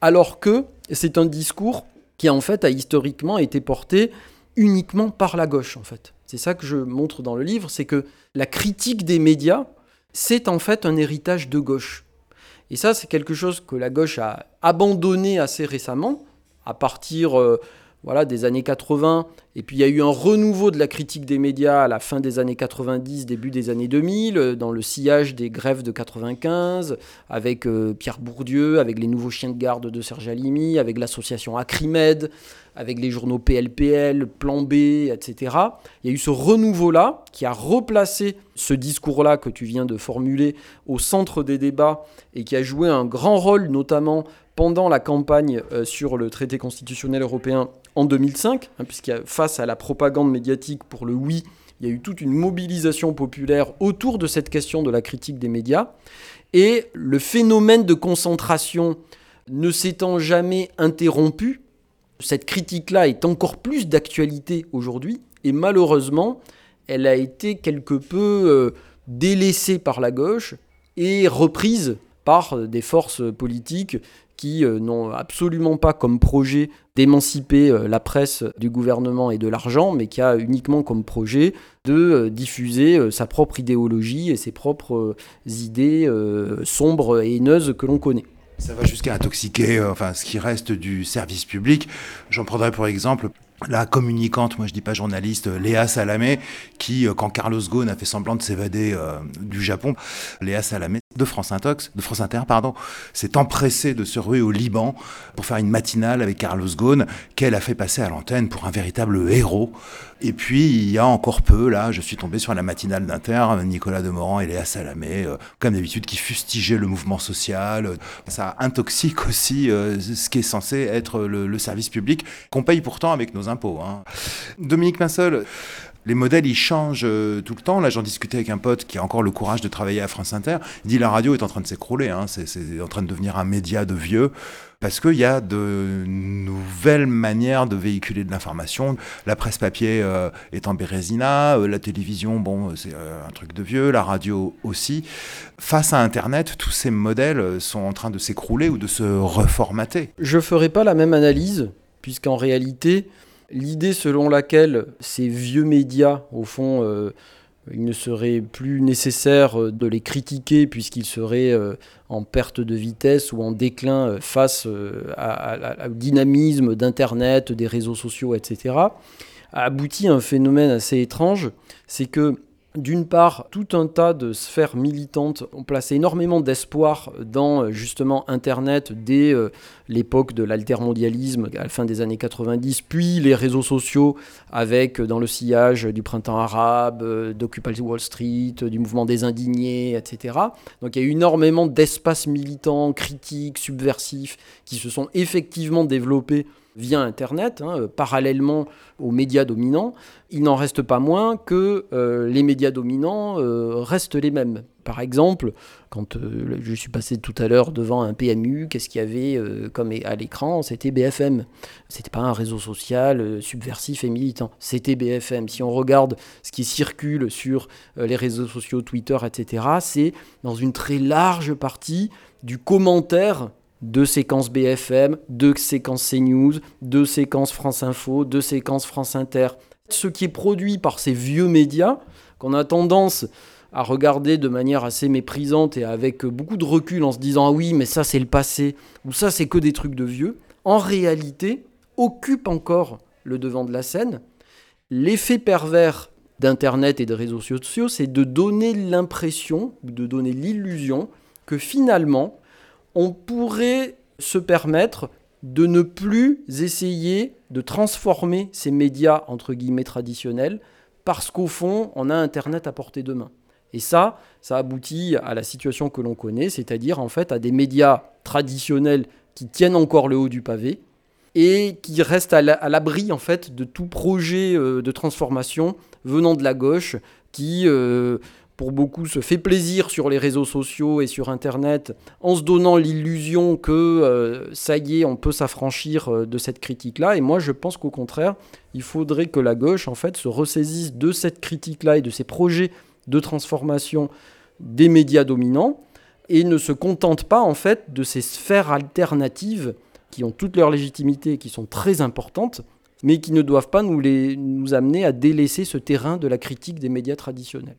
alors que c'est un discours qui en fait a historiquement été porté uniquement par la gauche en fait. C'est ça que je montre dans le livre, c'est que la critique des médias, c'est en fait un héritage de gauche. Et ça, c'est quelque chose que la gauche a abandonné assez récemment, à partir euh, voilà, des années 80. Et puis il y a eu un renouveau de la critique des médias à la fin des années 90, début des années 2000, euh, dans le sillage des grèves de 95, avec euh, Pierre Bourdieu, avec les nouveaux chiens de garde de Serge Alimi, avec l'association Acrimed, avec les journaux PLPL, Plan B, etc. Il y a eu ce renouveau-là qui a replacé ce discours-là que tu viens de formuler au centre des débats et qui a joué un grand rôle, notamment pendant la campagne euh, sur le traité constitutionnel européen en 2005, hein, puisqu'il face à la propagande médiatique pour le oui, il y a eu toute une mobilisation populaire autour de cette question de la critique des médias. Et le phénomène de concentration ne s'étant jamais interrompu, cette critique-là est encore plus d'actualité aujourd'hui et malheureusement, elle a été quelque peu euh, délaissée par la gauche et reprise par des forces politiques qui euh, n'ont absolument pas comme projet d'émanciper euh, la presse du gouvernement et de l'argent, mais qui a uniquement comme projet de diffuser sa propre idéologie et ses propres idées sombres et haineuses que l'on connaît. Ça va jusqu'à intoxiquer euh, enfin, ce qui reste du service public. J'en prendrai pour exemple la communicante, moi je dis pas journaliste, euh, Léa Salamé, qui, euh, quand Carlos Ghosn a fait semblant de s'évader du Japon, Léa Salamé de France Inter, pardon, s'est empressée de se ruer au Liban pour faire une matinale avec Carlos Ghosn, qu'elle a fait passer à l'antenne pour un véritable héros. Et puis, il y a encore peu, là, je suis tombé sur la matinale d'Inter, Nicolas Demorand et Léa Salamé, euh, comme d'habitude, qui fustigeaient le mouvement social. Ça intoxique aussi euh, ce qui est censé être le, service public, qu'on paye pourtant avec nos impôts. Hein. Dominique Pinsol, les modèles, ils changent euh, tout le temps. Là, j'en discutais avec un pote qui a encore le courage de travailler à France Inter. Il dit la radio est en train de s'écrouler, hein. c'est en train de devenir un média de vieux, parce qu'il y a de nouvelles manières de véhiculer de l'information. La presse papier euh, est en bérésina, euh, la télévision, bon, c'est un truc de vieux, la radio aussi. Face à Internet, tous ces modèles sont en train de s'écrouler ou de se reformater. Je ne ferai pas la même analyse, puisqu'en réalité, L'idée selon laquelle ces vieux médias, au fond, euh, il ne serait plus nécessaire euh, de les critiquer puisqu'ils seraient euh, en perte de vitesse ou en déclin face au dynamisme d'Internet, des réseaux sociaux, etc., a abouti à un phénomène assez étrange, c'est que d'une part, tout un tas de sphères militantes ont placé énormément d'espoir dans euh, justement Internet dès euh, l'époque de l'altermondialisme à la fin des années 90, puis les réseaux sociaux avec euh, dans le sillage du printemps arabe, d'Occupy Wall Street, du mouvement des indignés, etc. Donc il y a énormément d'espaces militants, critiques, subversifs qui se sont effectivement développés via Internet, hein, euh, parallèlement aux médias dominants, il n'en reste pas moins que euh, les médias dominants euh, restent les mêmes. Par exemple, quand je suis passé tout à l'heure devant un PMU, qu'est-ce qu'il y avait comme à l'écran? C'était BFM. C'était pas un réseau social subversif et militant. C'était BFM. Si on regarde ce qui circule sur les réseaux sociaux, Twitter, etc., c'est dans une très large partie du commentaire deux séquences BFM, deux séquences CNews, deux séquences France Info, deux séquences France Inter. Ce qui est produit par ces vieux médias, qu'on a tendance à regarder de manière assez méprisante et avec beaucoup de recul en se disant ah oui mais ça c'est le passé ou ça c'est que des trucs de vieux, en réalité occupe encore le devant de la scène. L'effet pervers d'Internet et des réseaux sociaux, c'est de donner l'impression, de donner l'illusion que finalement, on pourrait se permettre de ne plus essayer de transformer ces médias entre guillemets traditionnels parce qu'au fond, on a Internet à portée de main. Et ça, ça aboutit à la situation que l'on connaît, c'est-à-dire en fait à des médias traditionnels qui tiennent encore le haut du pavé et qui restent à l'abri en fait de tout projet euh, de transformation venant de la gauche qui euh, pour beaucoup, se fait plaisir sur les réseaux sociaux et sur Internet en se donnant l'illusion que euh, ça y est, on peut s'affranchir euh, de cette critique-là. Et moi, je pense qu'au contraire, il faudrait que la gauche, en fait, se ressaisisse de cette critique-là et de ces projets de transformation des médias dominants et ne se contente pas, en fait, de ces sphères alternatives qui ont toute leur légitimité et qui sont très importantes, mais qui ne doivent pas nous, les, nous amener à délaisser ce terrain de la critique des médias traditionnels.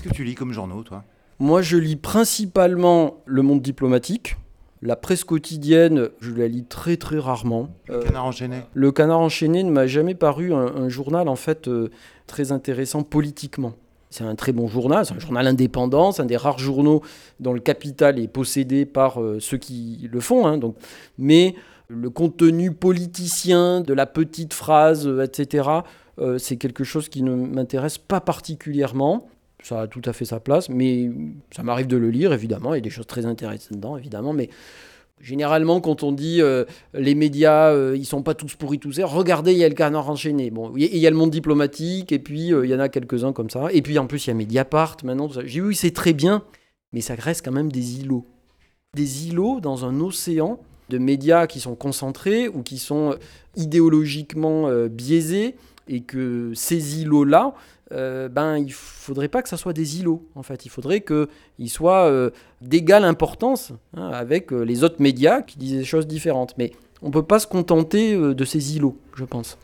Qu'est-ce que tu lis comme journaux, toi? Moi, je lis principalement Le Monde diplomatique. La presse quotidienne, je la lis très très rarement. Le euh, Canard enchaîné Le Canard enchaîné ne m'a jamais paru un, journal en fait euh, très intéressant politiquement. C'est un très bon journal, c'est un journal indépendant, c'est un des rares journaux dont le capital est possédé par euh, ceux qui le font. Hein, donc. Mais le contenu politicien de la petite phrase, etc., c'est quelque chose qui ne m'intéresse pas particulièrement ça a tout à fait sa place, mais ça m'arrive de le lire, évidemment, il y a des choses très intéressantes dedans, évidemment, mais généralement, quand on dit euh, les médias, euh, ils sont pas tous pourris, tous ça, regardez, il y a le canard enchaîné, bon, il y, a le monde diplomatique, et puis euh, il y en a quelques-uns comme ça, et puis en plus, il y a Mediapart, maintenant, j'ai vu, c'est très bien, mais ça reste quand même des îlots. Des îlots dans un océan de médias qui sont concentrés ou qui sont idéologiquement biaisés, et que ces îlots-là, euh, ben, il faudrait pas que ça soit des îlots, en fait. Il faudrait qu'ils soient euh, d'égale importance hein, avec euh, les autres médias qui disent des choses différentes. Mais on ne peut pas se contenter euh, de ces îlots, je pense.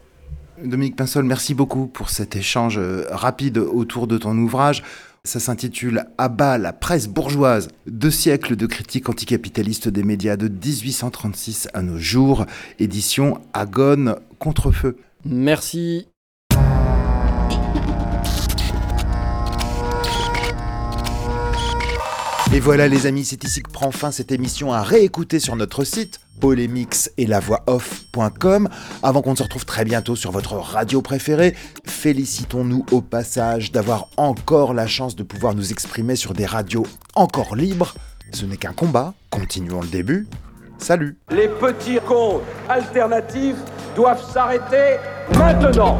Dominique Pinsol, merci beaucoup pour cet échange rapide autour de ton ouvrage. Ça s'intitule À bas la presse bourgeoise, deux siècles de critique anticapitaliste des médias de 1836 à nos jours, édition Agone Contrefeu. Merci. Et voilà les amis, c'est ici que prend fin cette émission à réécouter sur notre site polémix et la voix off.com. Avant qu'on se retrouve très bientôt sur votre radio préférée, félicitons-nous au passage d'avoir encore la chance de pouvoir nous exprimer sur des radios encore libres. Ce n'est qu'un combat, continuons le début. Salut Les petits cons alternatifs doivent s'arrêter maintenant